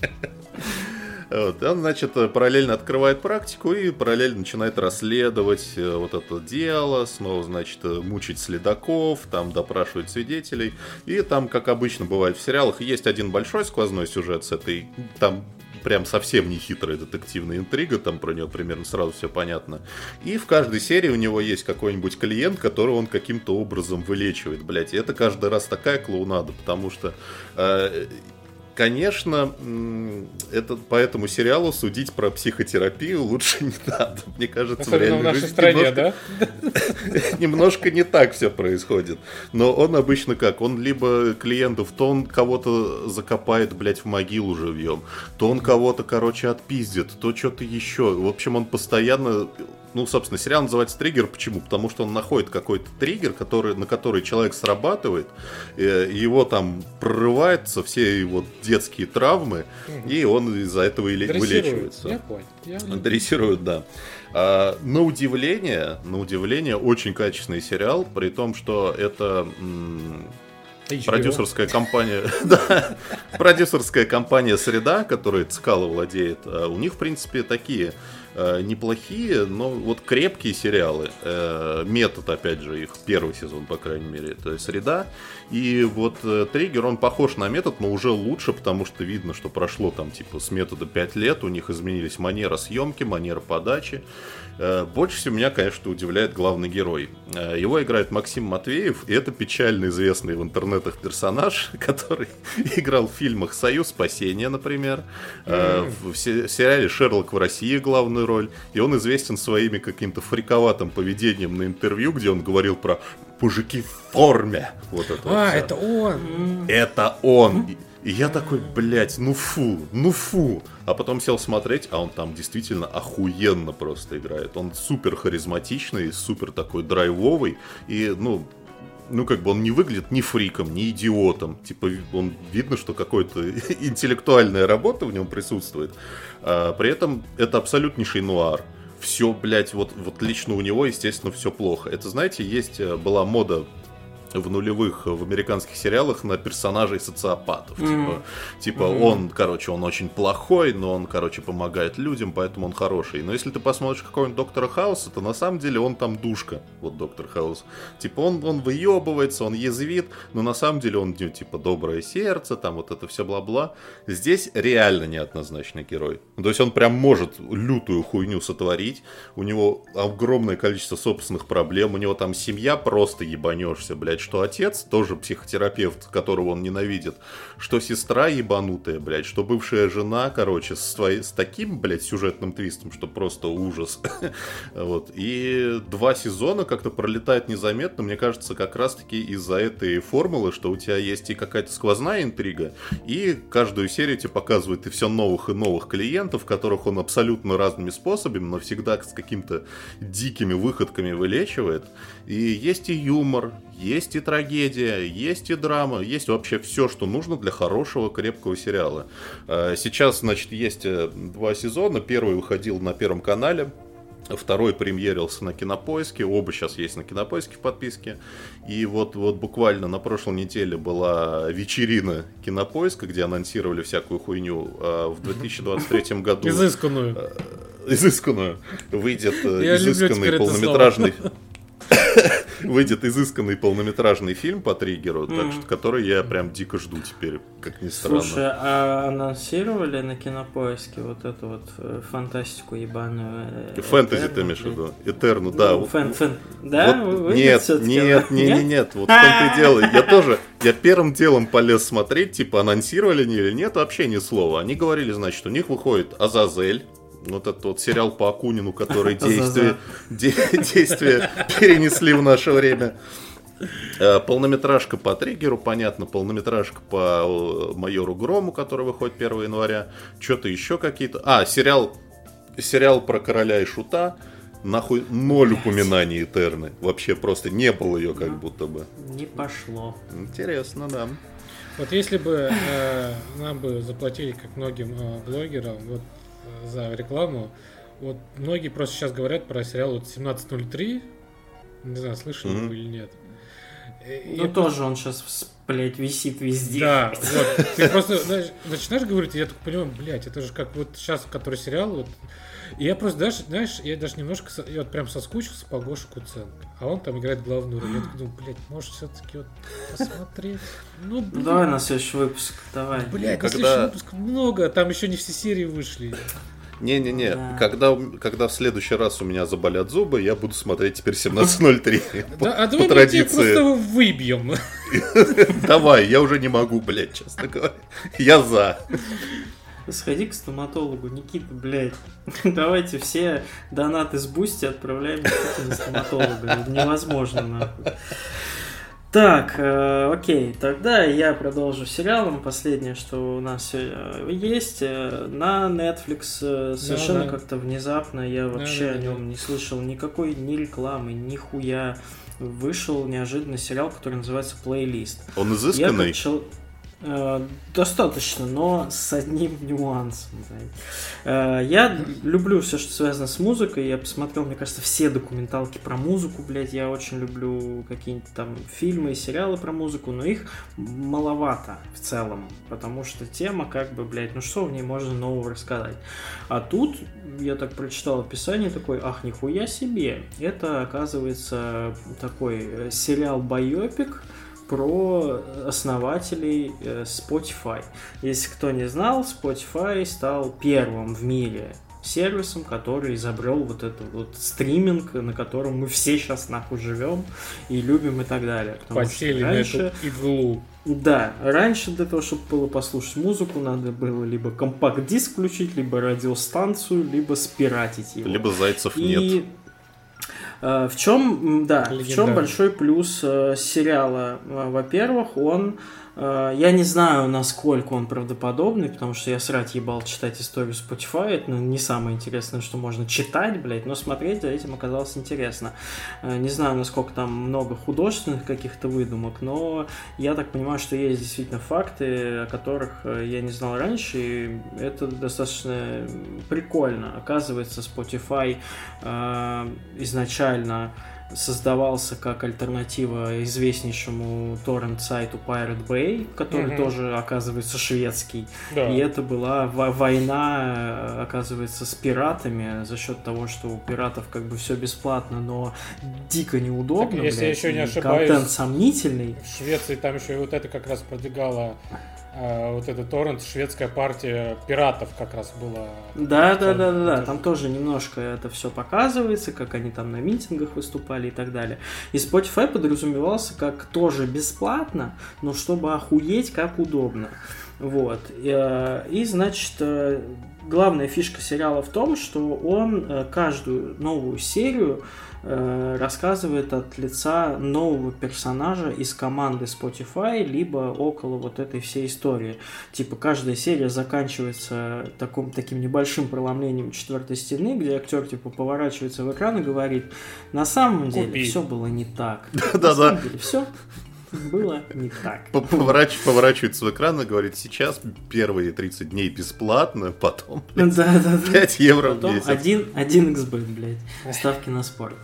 Вот. Он, значит, параллельно открывает практику и параллельно начинает расследовать э, вот это дело, снова, значит, э, мучить следаков, там допрашивать свидетелей. И там, как обычно бывает в сериалах, есть один большой сквозной сюжет с этой, там прям совсем не хитрая детективная интрига, там про него примерно сразу все понятно. И в каждой серии у него есть какой-нибудь клиент, которого он каким-то образом вылечивает, блядь. И это каждый раз такая клоунада, потому что э, Конечно, это по этому сериалу судить про психотерапию лучше [laughs] не надо. Мне кажется, Особенно в в нашей жизни стране, немножко, да? [laughs] немножко не так все происходит. Но он обычно как? Он либо клиентов, то он кого-то закопает, блядь, в могилу живьем, то он кого-то, короче, отпиздит, то что-то еще. В общем, он постоянно ну, собственно, сериал называется «Триггер». Почему? Потому что он находит какой-то триггер, который, на который человек срабатывает, э, его там прорываются все его детские травмы, угу. и он из-за этого и вылечивается. Я понял. Я... Дрессируют, да. А, на удивление, на удивление, очень качественный сериал, при том, что это... М- Продюсерская компания, [laughs] да, продюсерская компания Среда, которая Цкало владеет, а у них, в принципе, такие Э, неплохие, но вот крепкие сериалы. Э, метод, опять же, их первый сезон, по крайней мере, это среда. И вот э, триггер, он похож на метод, но уже лучше, потому что видно, что прошло там типа с метода 5 лет, у них изменились манера съемки, манера подачи. Э, больше всего меня, конечно, удивляет главный герой. Э, его играет Максим Матвеев, и это печально известный в интернетах персонаж, [laughs] который играл в фильмах «Союз спасения», например, mm. в сериале «Шерлок в России» главную роль, и он известен своими каким-то фриковатым поведением на интервью, где он говорил про мужики в форме. Вот это а, вот это он! Это он! И я такой, блядь, ну фу, ну фу. А потом сел смотреть, а он там действительно охуенно просто играет. Он супер харизматичный, супер такой драйвовый. И, ну, ну, как бы он не выглядит ни фриком, ни идиотом. Типа, он видно, что какая-то [laughs] интеллектуальная работа в нем присутствует. А, при этом это абсолютнейший нуар. Все, блядь, вот, вот лично у него, естественно, все плохо. Это, знаете, есть, э, была мода в нулевых в американских сериалах на персонажей социопатов. Mm. Типа, типа mm. он, короче, он очень плохой, но он, короче, помогает людям, поэтому он хороший. Но если ты посмотришь какого-нибудь доктора Хауса, то на самом деле он там душка. Вот доктор Хаус. Типа он, он выебывается, он язвит, но на самом деле он, ну, типа, доброе сердце, там вот это все бла-бла. Здесь реально неоднозначный герой. То есть он прям может лютую хуйню сотворить. У него огромное количество собственных проблем. У него там семья просто ебанешься, блядь что отец тоже психотерапевт, которого он ненавидит, что сестра ебанутая, блядь, что бывшая жена, короче, с, твоей, с таким, блядь, сюжетным твистом, что просто ужас. [laughs] вот. И два сезона как-то пролетает незаметно, мне кажется, как раз-таки из-за этой формулы, что у тебя есть и какая-то сквозная интрига, и каждую серию тебе показывает и все новых и новых клиентов, которых он абсолютно разными способами, но всегда с какими-то дикими выходками вылечивает. И есть и юмор, есть и трагедия, есть и драма, есть вообще все, что нужно для хорошего, крепкого сериала. А, сейчас, значит, есть э, два сезона. Первый выходил на Первом канале, Второй премьерился на Кинопоиске, оба сейчас есть на Кинопоиске в подписке. И вот, вот буквально на прошлой неделе была вечерина Кинопоиска, где анонсировали всякую хуйню. А в 2023 [laughs] году... Изысканную. Э, изысканную. Выйдет э, изысканный полнометражный [laughs] выйдет изысканный полнометражный фильм по триггеру, mm. так что, который я прям дико жду теперь, как ни странно. Слушай, а анонсировали на кинопоиске вот эту вот э, фантастику ебаную? Э, Фэнтези ты имеешь в виду? Этерну, да. Ну, фэн, фэн, да? Нет, нет, нет, нет, нет, вот в том-то и [laughs] дело. Я тоже, я первым делом полез смотреть, типа, анонсировали они или нет, вообще ни слова. Они говорили, значит, у них выходит Азазель, вот этот вот сериал по Акунину, который [laughs] действие, действие перенесли в наше время. Э, полнометражка по триггеру, понятно, полнометражка по э, майору Грому, который выходит 1 января. Что-то еще какие-то. А, сериал, сериал про короля и шута. Нахуй ноль упоминаний Этерны. Вообще просто не было ее как будто бы. Не пошло. Интересно, да. Вот если бы э, нам бы заплатили, как многим э, блогерам, вот за рекламу. Вот многие просто сейчас говорят про сериал вот 1703. Не знаю, слышали mm-hmm. вы или нет. Ну, тоже он сейчас, блядь, висит везде. Да, [laughs] вот. Ты просто знаешь, начинаешь говорить, и я так понимаю, блядь, это же как вот сейчас, который сериал, вот. И я просто даже, знаешь, я даже немножко, со- я вот прям соскучился по Гоше Куценко. А он там играет главную роль. Я такой думаю, блядь, может все-таки вот посмотреть. Ну, Ну, блин, Давай на следующий выпуск, давай. блядь, на Когда- следующий выпуск много, там еще не все серии вышли. Не-не-не, Да. когда, когда в следующий раз у меня заболят зубы, я буду смотреть теперь 17.03. По- Да, а По давай мы тебя просто выбьем. [laughs] Давай, я уже не могу, блядь, честно говоря. Я за. Сходи к стоматологу, Никита, блядь. [laughs] Давайте все донаты с Бусти отправляем Никите на стоматолога. Это невозможно, нахуй. Так, э, окей, тогда я продолжу сериалом. Последнее, что у нас э, есть. Э, на Netflix э, совершенно да. как-то внезапно, я вообще да, о да. нем не слышал никакой ни рекламы, ни хуя. Вышел неожиданно сериал, который называется «Плейлист». Он Я изысканный. как э, достаточно, но с одним нюансом. знаете. Э, я люблю все, что связано с музыкой. Я посмотрел, мне кажется, все документалки про музыку, блядь. Я очень люблю какие-нибудь там фильмы и сериалы про музыку, но их маловато в целом. Потому что тема, как бы, блядь, ну что в ней можно нового рассказать? А тут я так прочитал описание, такой, ах, нихуя себе. Это, оказывается, такой э, сериал байопик про основателей э, Spotify. Если кто не знал, Spotify стал первым в мире сервисом, который изобрел вот этот вот стриминг, на котором мы все сейчас нахуй живем и любим и так далее. Потому что Посели на раньше- эту иглу. да, раньше для того, чтобы было послушать музыку, надо было либо компакт-диск включить, либо радиостанцию, либо спиратить его. Либо зайцев И нет. Э, в чем, да, в чем большой плюс э, сериала? Во-первых, он я не знаю, насколько он правдоподобный, потому что я срать ебал читать историю Spotify. Это ну, не самое интересное, что можно читать, блядь, но смотреть за этим оказалось интересно. Э, Не знаю, насколько там много художественных каких-то выдумок, но я так понимаю, что есть действительно факты, о которых э, я не знал раньше, и это достаточно прикольно. Оказывается, Spotify э, изначально создавался как альтернатива известнейшему торрент-сайту Pirate Bay, который Мгм. тоже, оказывается, шведский. Да. И это была во- война, э, оказывается, с пиратами за счет того, что у пиратов как бы все бесплатно, но дико неудобно. Так, если блядь, я еще не ошибаюсь- Контент сомнительный. В Швеции там еще и вот это как раз продвигала а, вот этот торрент, шведская партия пиратов как раз была. Да, да, да, да, да. Там тоже немножко это все показывается, как они там на митингах выступали и так далее. И Spotify подразумевался как тоже бесплатно, но чтобы охуеть, как удобно. Вот. И, э, значит, э, главная фишка сериала в том, что он э, каждую новую серию э, рассказывает от лица нового персонажа из команды Spotify, либо около вот этой всей истории. Типа каждая серия заканчивается таком, таким небольшим преломлением четвертой стены, где актер типа поворачивается в экран и говорит, на самом деле Купи». все было не так. [laughs] Да-да. Все было не так. Поворач- Поворачивается в экран и говорит, сейчас первые 30 дней бесплатно, потом Да, да, да. 5 евро в Потом месяц. один, один xbet, блядь, ставки на спорт.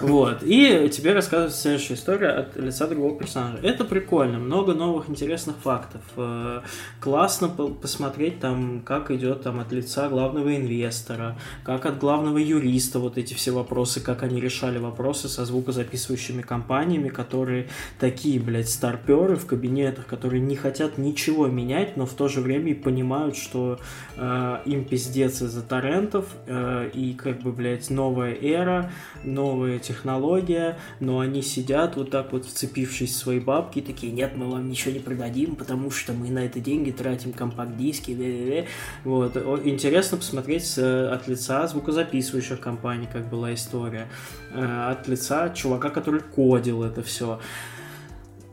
Вот. И тебе рассказывает следующая история от лица другого персонажа. Это прикольно, много новых интересных фактов. Э, Классно по- посмотреть там, как идет там от лица главного инвестора, как от главного юриста вот эти все вопросы, как они решали вопросы со звукозаписывающими компаниями, которые такие, блядь, старперы в кабинетах, которые не хотят ничего менять, но в то же время и понимают, что э, им пиздец из-за торрентов, э, и как бы, блядь, новая эра, новая технология, но они сидят вот так вот вцепившись в свои бабки, такие, нет, мы вам ничего не продадим, потому что мы на это деньги тратим компакт-диски, д-д-д». вот. Интересно посмотреть э, от лица звукозаписывающих компаний, как была история, э, от лица чувака, который кодил это все.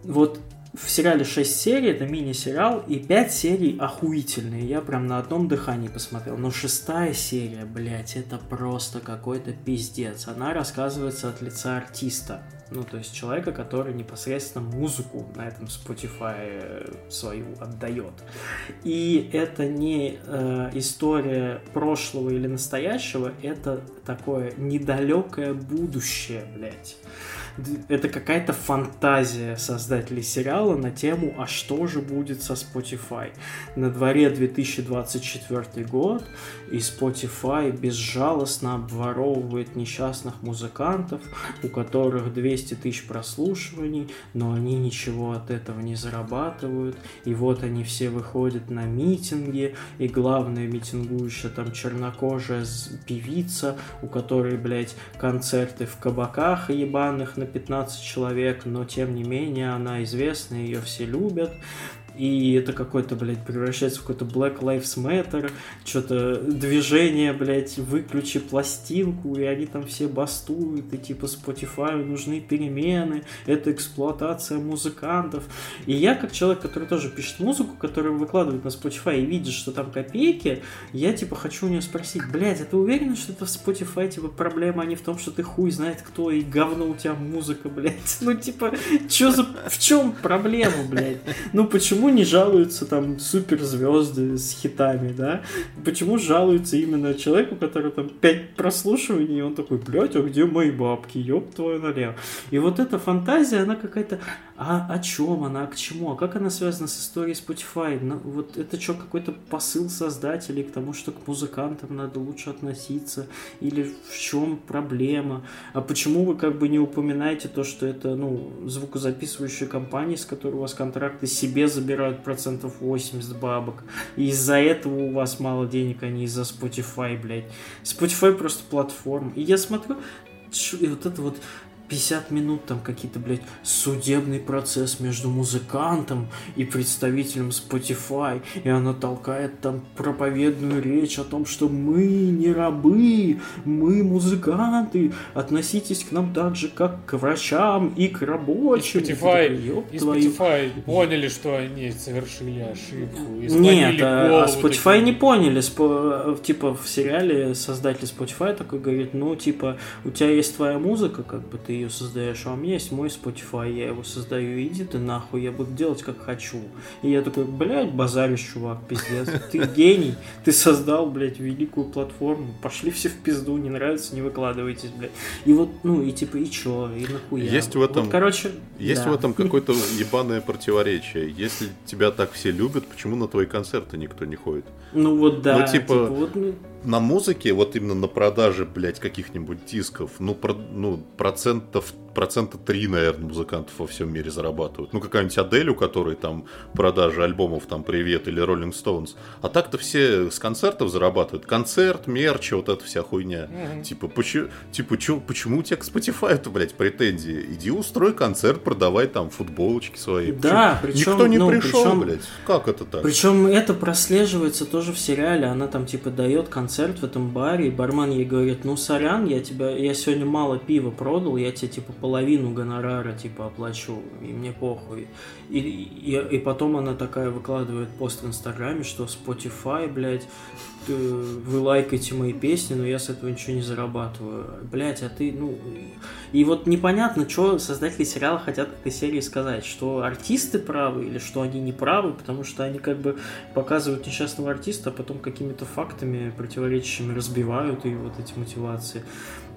Вот в сериале 6 серий, это мини-сериал, и 5 серий охуительные. Я прям на одном дыхании посмотрел. Но шестая серия, блядь, это просто какой-то пиздец. Она рассказывается от лица артиста. Ну, то есть человека, который непосредственно музыку на этом Spotify э, свою отдает. И это не э, история прошлого или настоящего, это такое недалекое будущее, блядь. Это какая-то фантазия создателей сериала на тему, а что же будет со Spotify. На дворе 2024 год, и Spotify безжалостно обворовывает несчастных музыкантов, у которых 200 тысяч прослушиваний, но они ничего от этого не зарабатывают. И вот они все выходят на митинги, и главная митингующая там чернокожая певица, у которой, блядь, концерты в кабаках ебаных на 15 человек, но тем не менее она известна, ее все любят и это какой-то, блядь, превращается в какой-то Black Lives Matter, что-то движение, блядь, выключи пластинку, и они там все бастуют, и типа Spotify нужны перемены, это эксплуатация музыкантов. И я, как человек, который тоже пишет музыку, который выкладывает на Spotify и видит, что там копейки, я типа хочу у нее спросить, блядь, а ты уверен, что это в Spotify, типа, проблема, а не в том, что ты хуй знает кто, и говно у тебя музыка, блядь. [laughs] Ну, типа, чё за... В чем проблема, блядь? Ну, почему почему не жалуются там суперзвезды с хитами, да? Почему жалуются именно человеку, который там 5 прослушиваний, и он такой, блядь, а где мои бабки, ёб твою налево. И вот эта фантазия, она какая-то, а о чем она, к чему, а как она связана с историей Spotify? Ну, вот это что, какой-то посыл создателей к тому, что к музыкантам надо лучше относиться, или в чем проблема? А почему вы как бы не упоминаете то, что это, ну, звукозаписывающая компания, с которой у вас контракты себе забирают процентов 80 бабок. И из-за этого у вас мало денег, а не из-за Spotify, блядь. Spotify просто платформа. И я смотрю, и вот это вот 50 минут там какие-то, блядь, судебный процесс между музыкантом и представителем Spotify, и она толкает там проповедную речь о том, что мы не рабы, мы музыканты, относитесь к нам так же, как к врачам и к рабочим. И Spotify, и Spotify поняли, что они совершили ошибку. И Нет, а, Spotify такие. не поняли. Спо, типа в сериале создатель Spotify такой говорит, ну, типа, у тебя есть твоя музыка, как бы ты ее создаешь, а у меня есть мой Spotify, я его создаю, иди ты нахуй, я буду делать как хочу. И я такой, блядь, базаришь, чувак, пиздец, ты [laughs] гений, ты создал, блядь, великую платформу, пошли все в пизду, не нравится, не выкладывайтесь, блядь. И вот, ну, и типа, и чё, и нахуя. Есть в этом, вот, короче, есть да. в этом [laughs] какое-то ебаное противоречие. Если тебя так все любят, почему на твои концерты никто не ходит? Ну вот да, ну, типа, типа вот, ну, на музыке, вот именно на продаже, блядь, каких-нибудь дисков, ну, про, ну процентов процента 3, наверное, музыкантов во всем мире зарабатывают. Ну, какая-нибудь Адель, у которой там продажи альбомов, там, «Привет» или Rolling Stones. А так-то все с концертов зарабатывают. Концерт, мерч, вот эта вся хуйня. Mm-hmm. Типа, почему, типа чё, почему у тебя к Spotify-то, блядь, претензии? Иди устрой концерт, продавай там футболочки свои. Да, причем... Никто не ну, пришел, причем, блядь. Как это так? Причем это прослеживается тоже в сериале. Она там, типа, дает концерт в этом баре, и бармен ей говорит, ну, сорян, я тебя, я сегодня мало пива продал, я тебе, типа, половину гонорара типа оплачу, и мне похуй. И, и, и потом она такая выкладывает пост в Инстаграме, что Spotify, блядь, вы лайкаете мои песни, но я с этого ничего не зарабатываю. Блять, а ты, ну... И вот непонятно, что создатели сериала хотят этой серии сказать, что артисты правы или что они не правы, потому что они как бы показывают несчастного артиста, а потом какими-то фактами противоречащими разбивают и вот эти мотивации.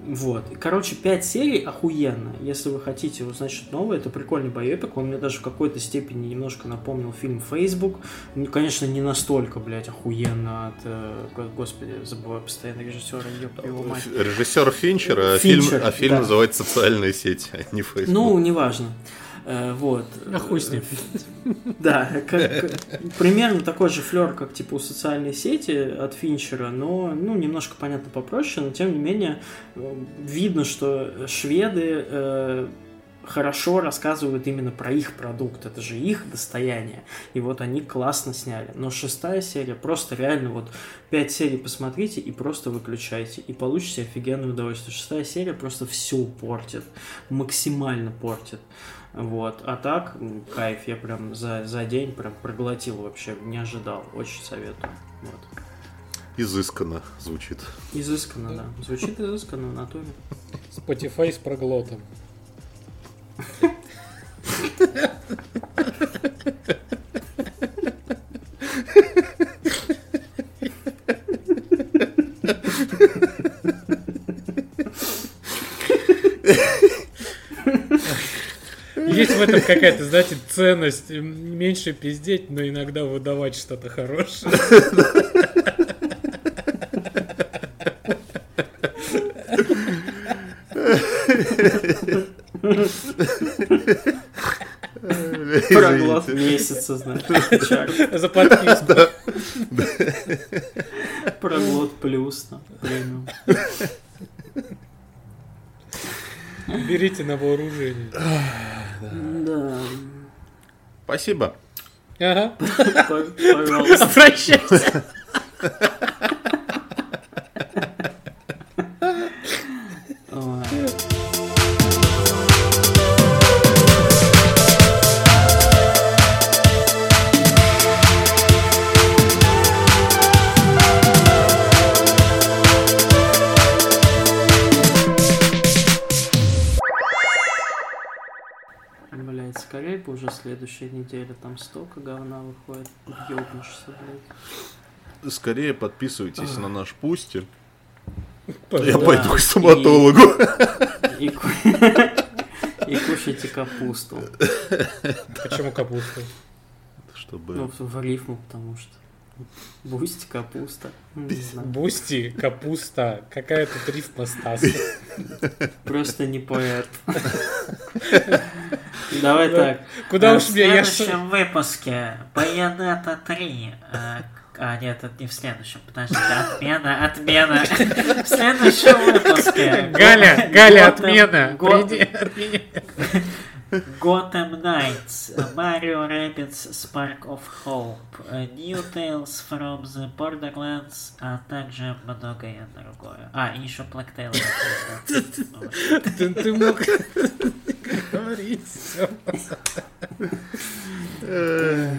Вот. Короче, 5 серий охуенно. Если вы хотите узнать что-то новое, это прикольный боепик. Он мне даже в какой-то степени немножко напомнил фильм «Фейсбук». Ну, конечно, не настолько, блядь, охуенно от... Э, господи, забываю постоянно режиссера, ёб его мать. Режиссер Финчера, а фильм, а фильм да. называется «Социальные сети», а не «Фейсбук». Ну, неважно. Э, вот. А хуй с ним. [laughs] Да, как, примерно такой же флер, как типа у социальной сети от Финчера, но ну, немножко понятно попроще, но тем не менее э, видно, что шведы э, хорошо рассказывают именно про их продукт, это же их достояние. И вот они классно сняли. Но шестая серия просто реально вот пять серий посмотрите и просто выключайте. И получите офигенное удовольствие. Шестая серия просто все портит. Максимально портит. Вот. А так, кайф, я прям за, за день прям проглотил вообще, не ожидал. Очень советую. Вот. Изысканно звучит. Изысканно, да. Звучит изысканно в натуре. Spotify с проглотом. есть [laughs] в этом какая-то, знаете, ценность. Меньше пиздеть, но иногда выдавать что-то хорошее. Проглот месяца, знаешь. За подписку. Проглот плюс. там, премиум. Берите на вооружение. Спасибо. Ага. П- [laughs] [laughs] следующая неделя, там столько говна выходит, ёбнешься, блядь. Скорее подписывайтесь на наш Бусти. Я пойду к стоматологу. И, ку- и кушайте капусту. [laughs] Почему капуста? Чтобы... Ну, в в рифму, потому что. Бусти, капуста. Знаю. Бусти, капуста. Какая тут рифма, Стас? Просто не поэт. Давай Да. так. Куда Э, уж мне, я В следующем выпуске Байонета 3. э, А, нет, это не в следующем. Подождите, отмена, отмена. В следующем выпуске. Галя, Галя, отмена. Приди, отмени. Gotham Knights, Mario Rabbids Spark of Hope, э, New Tales from the Borderlands, а также многое другое. А, и еще Black Tail. Ты, ты мог говорить всё. Э,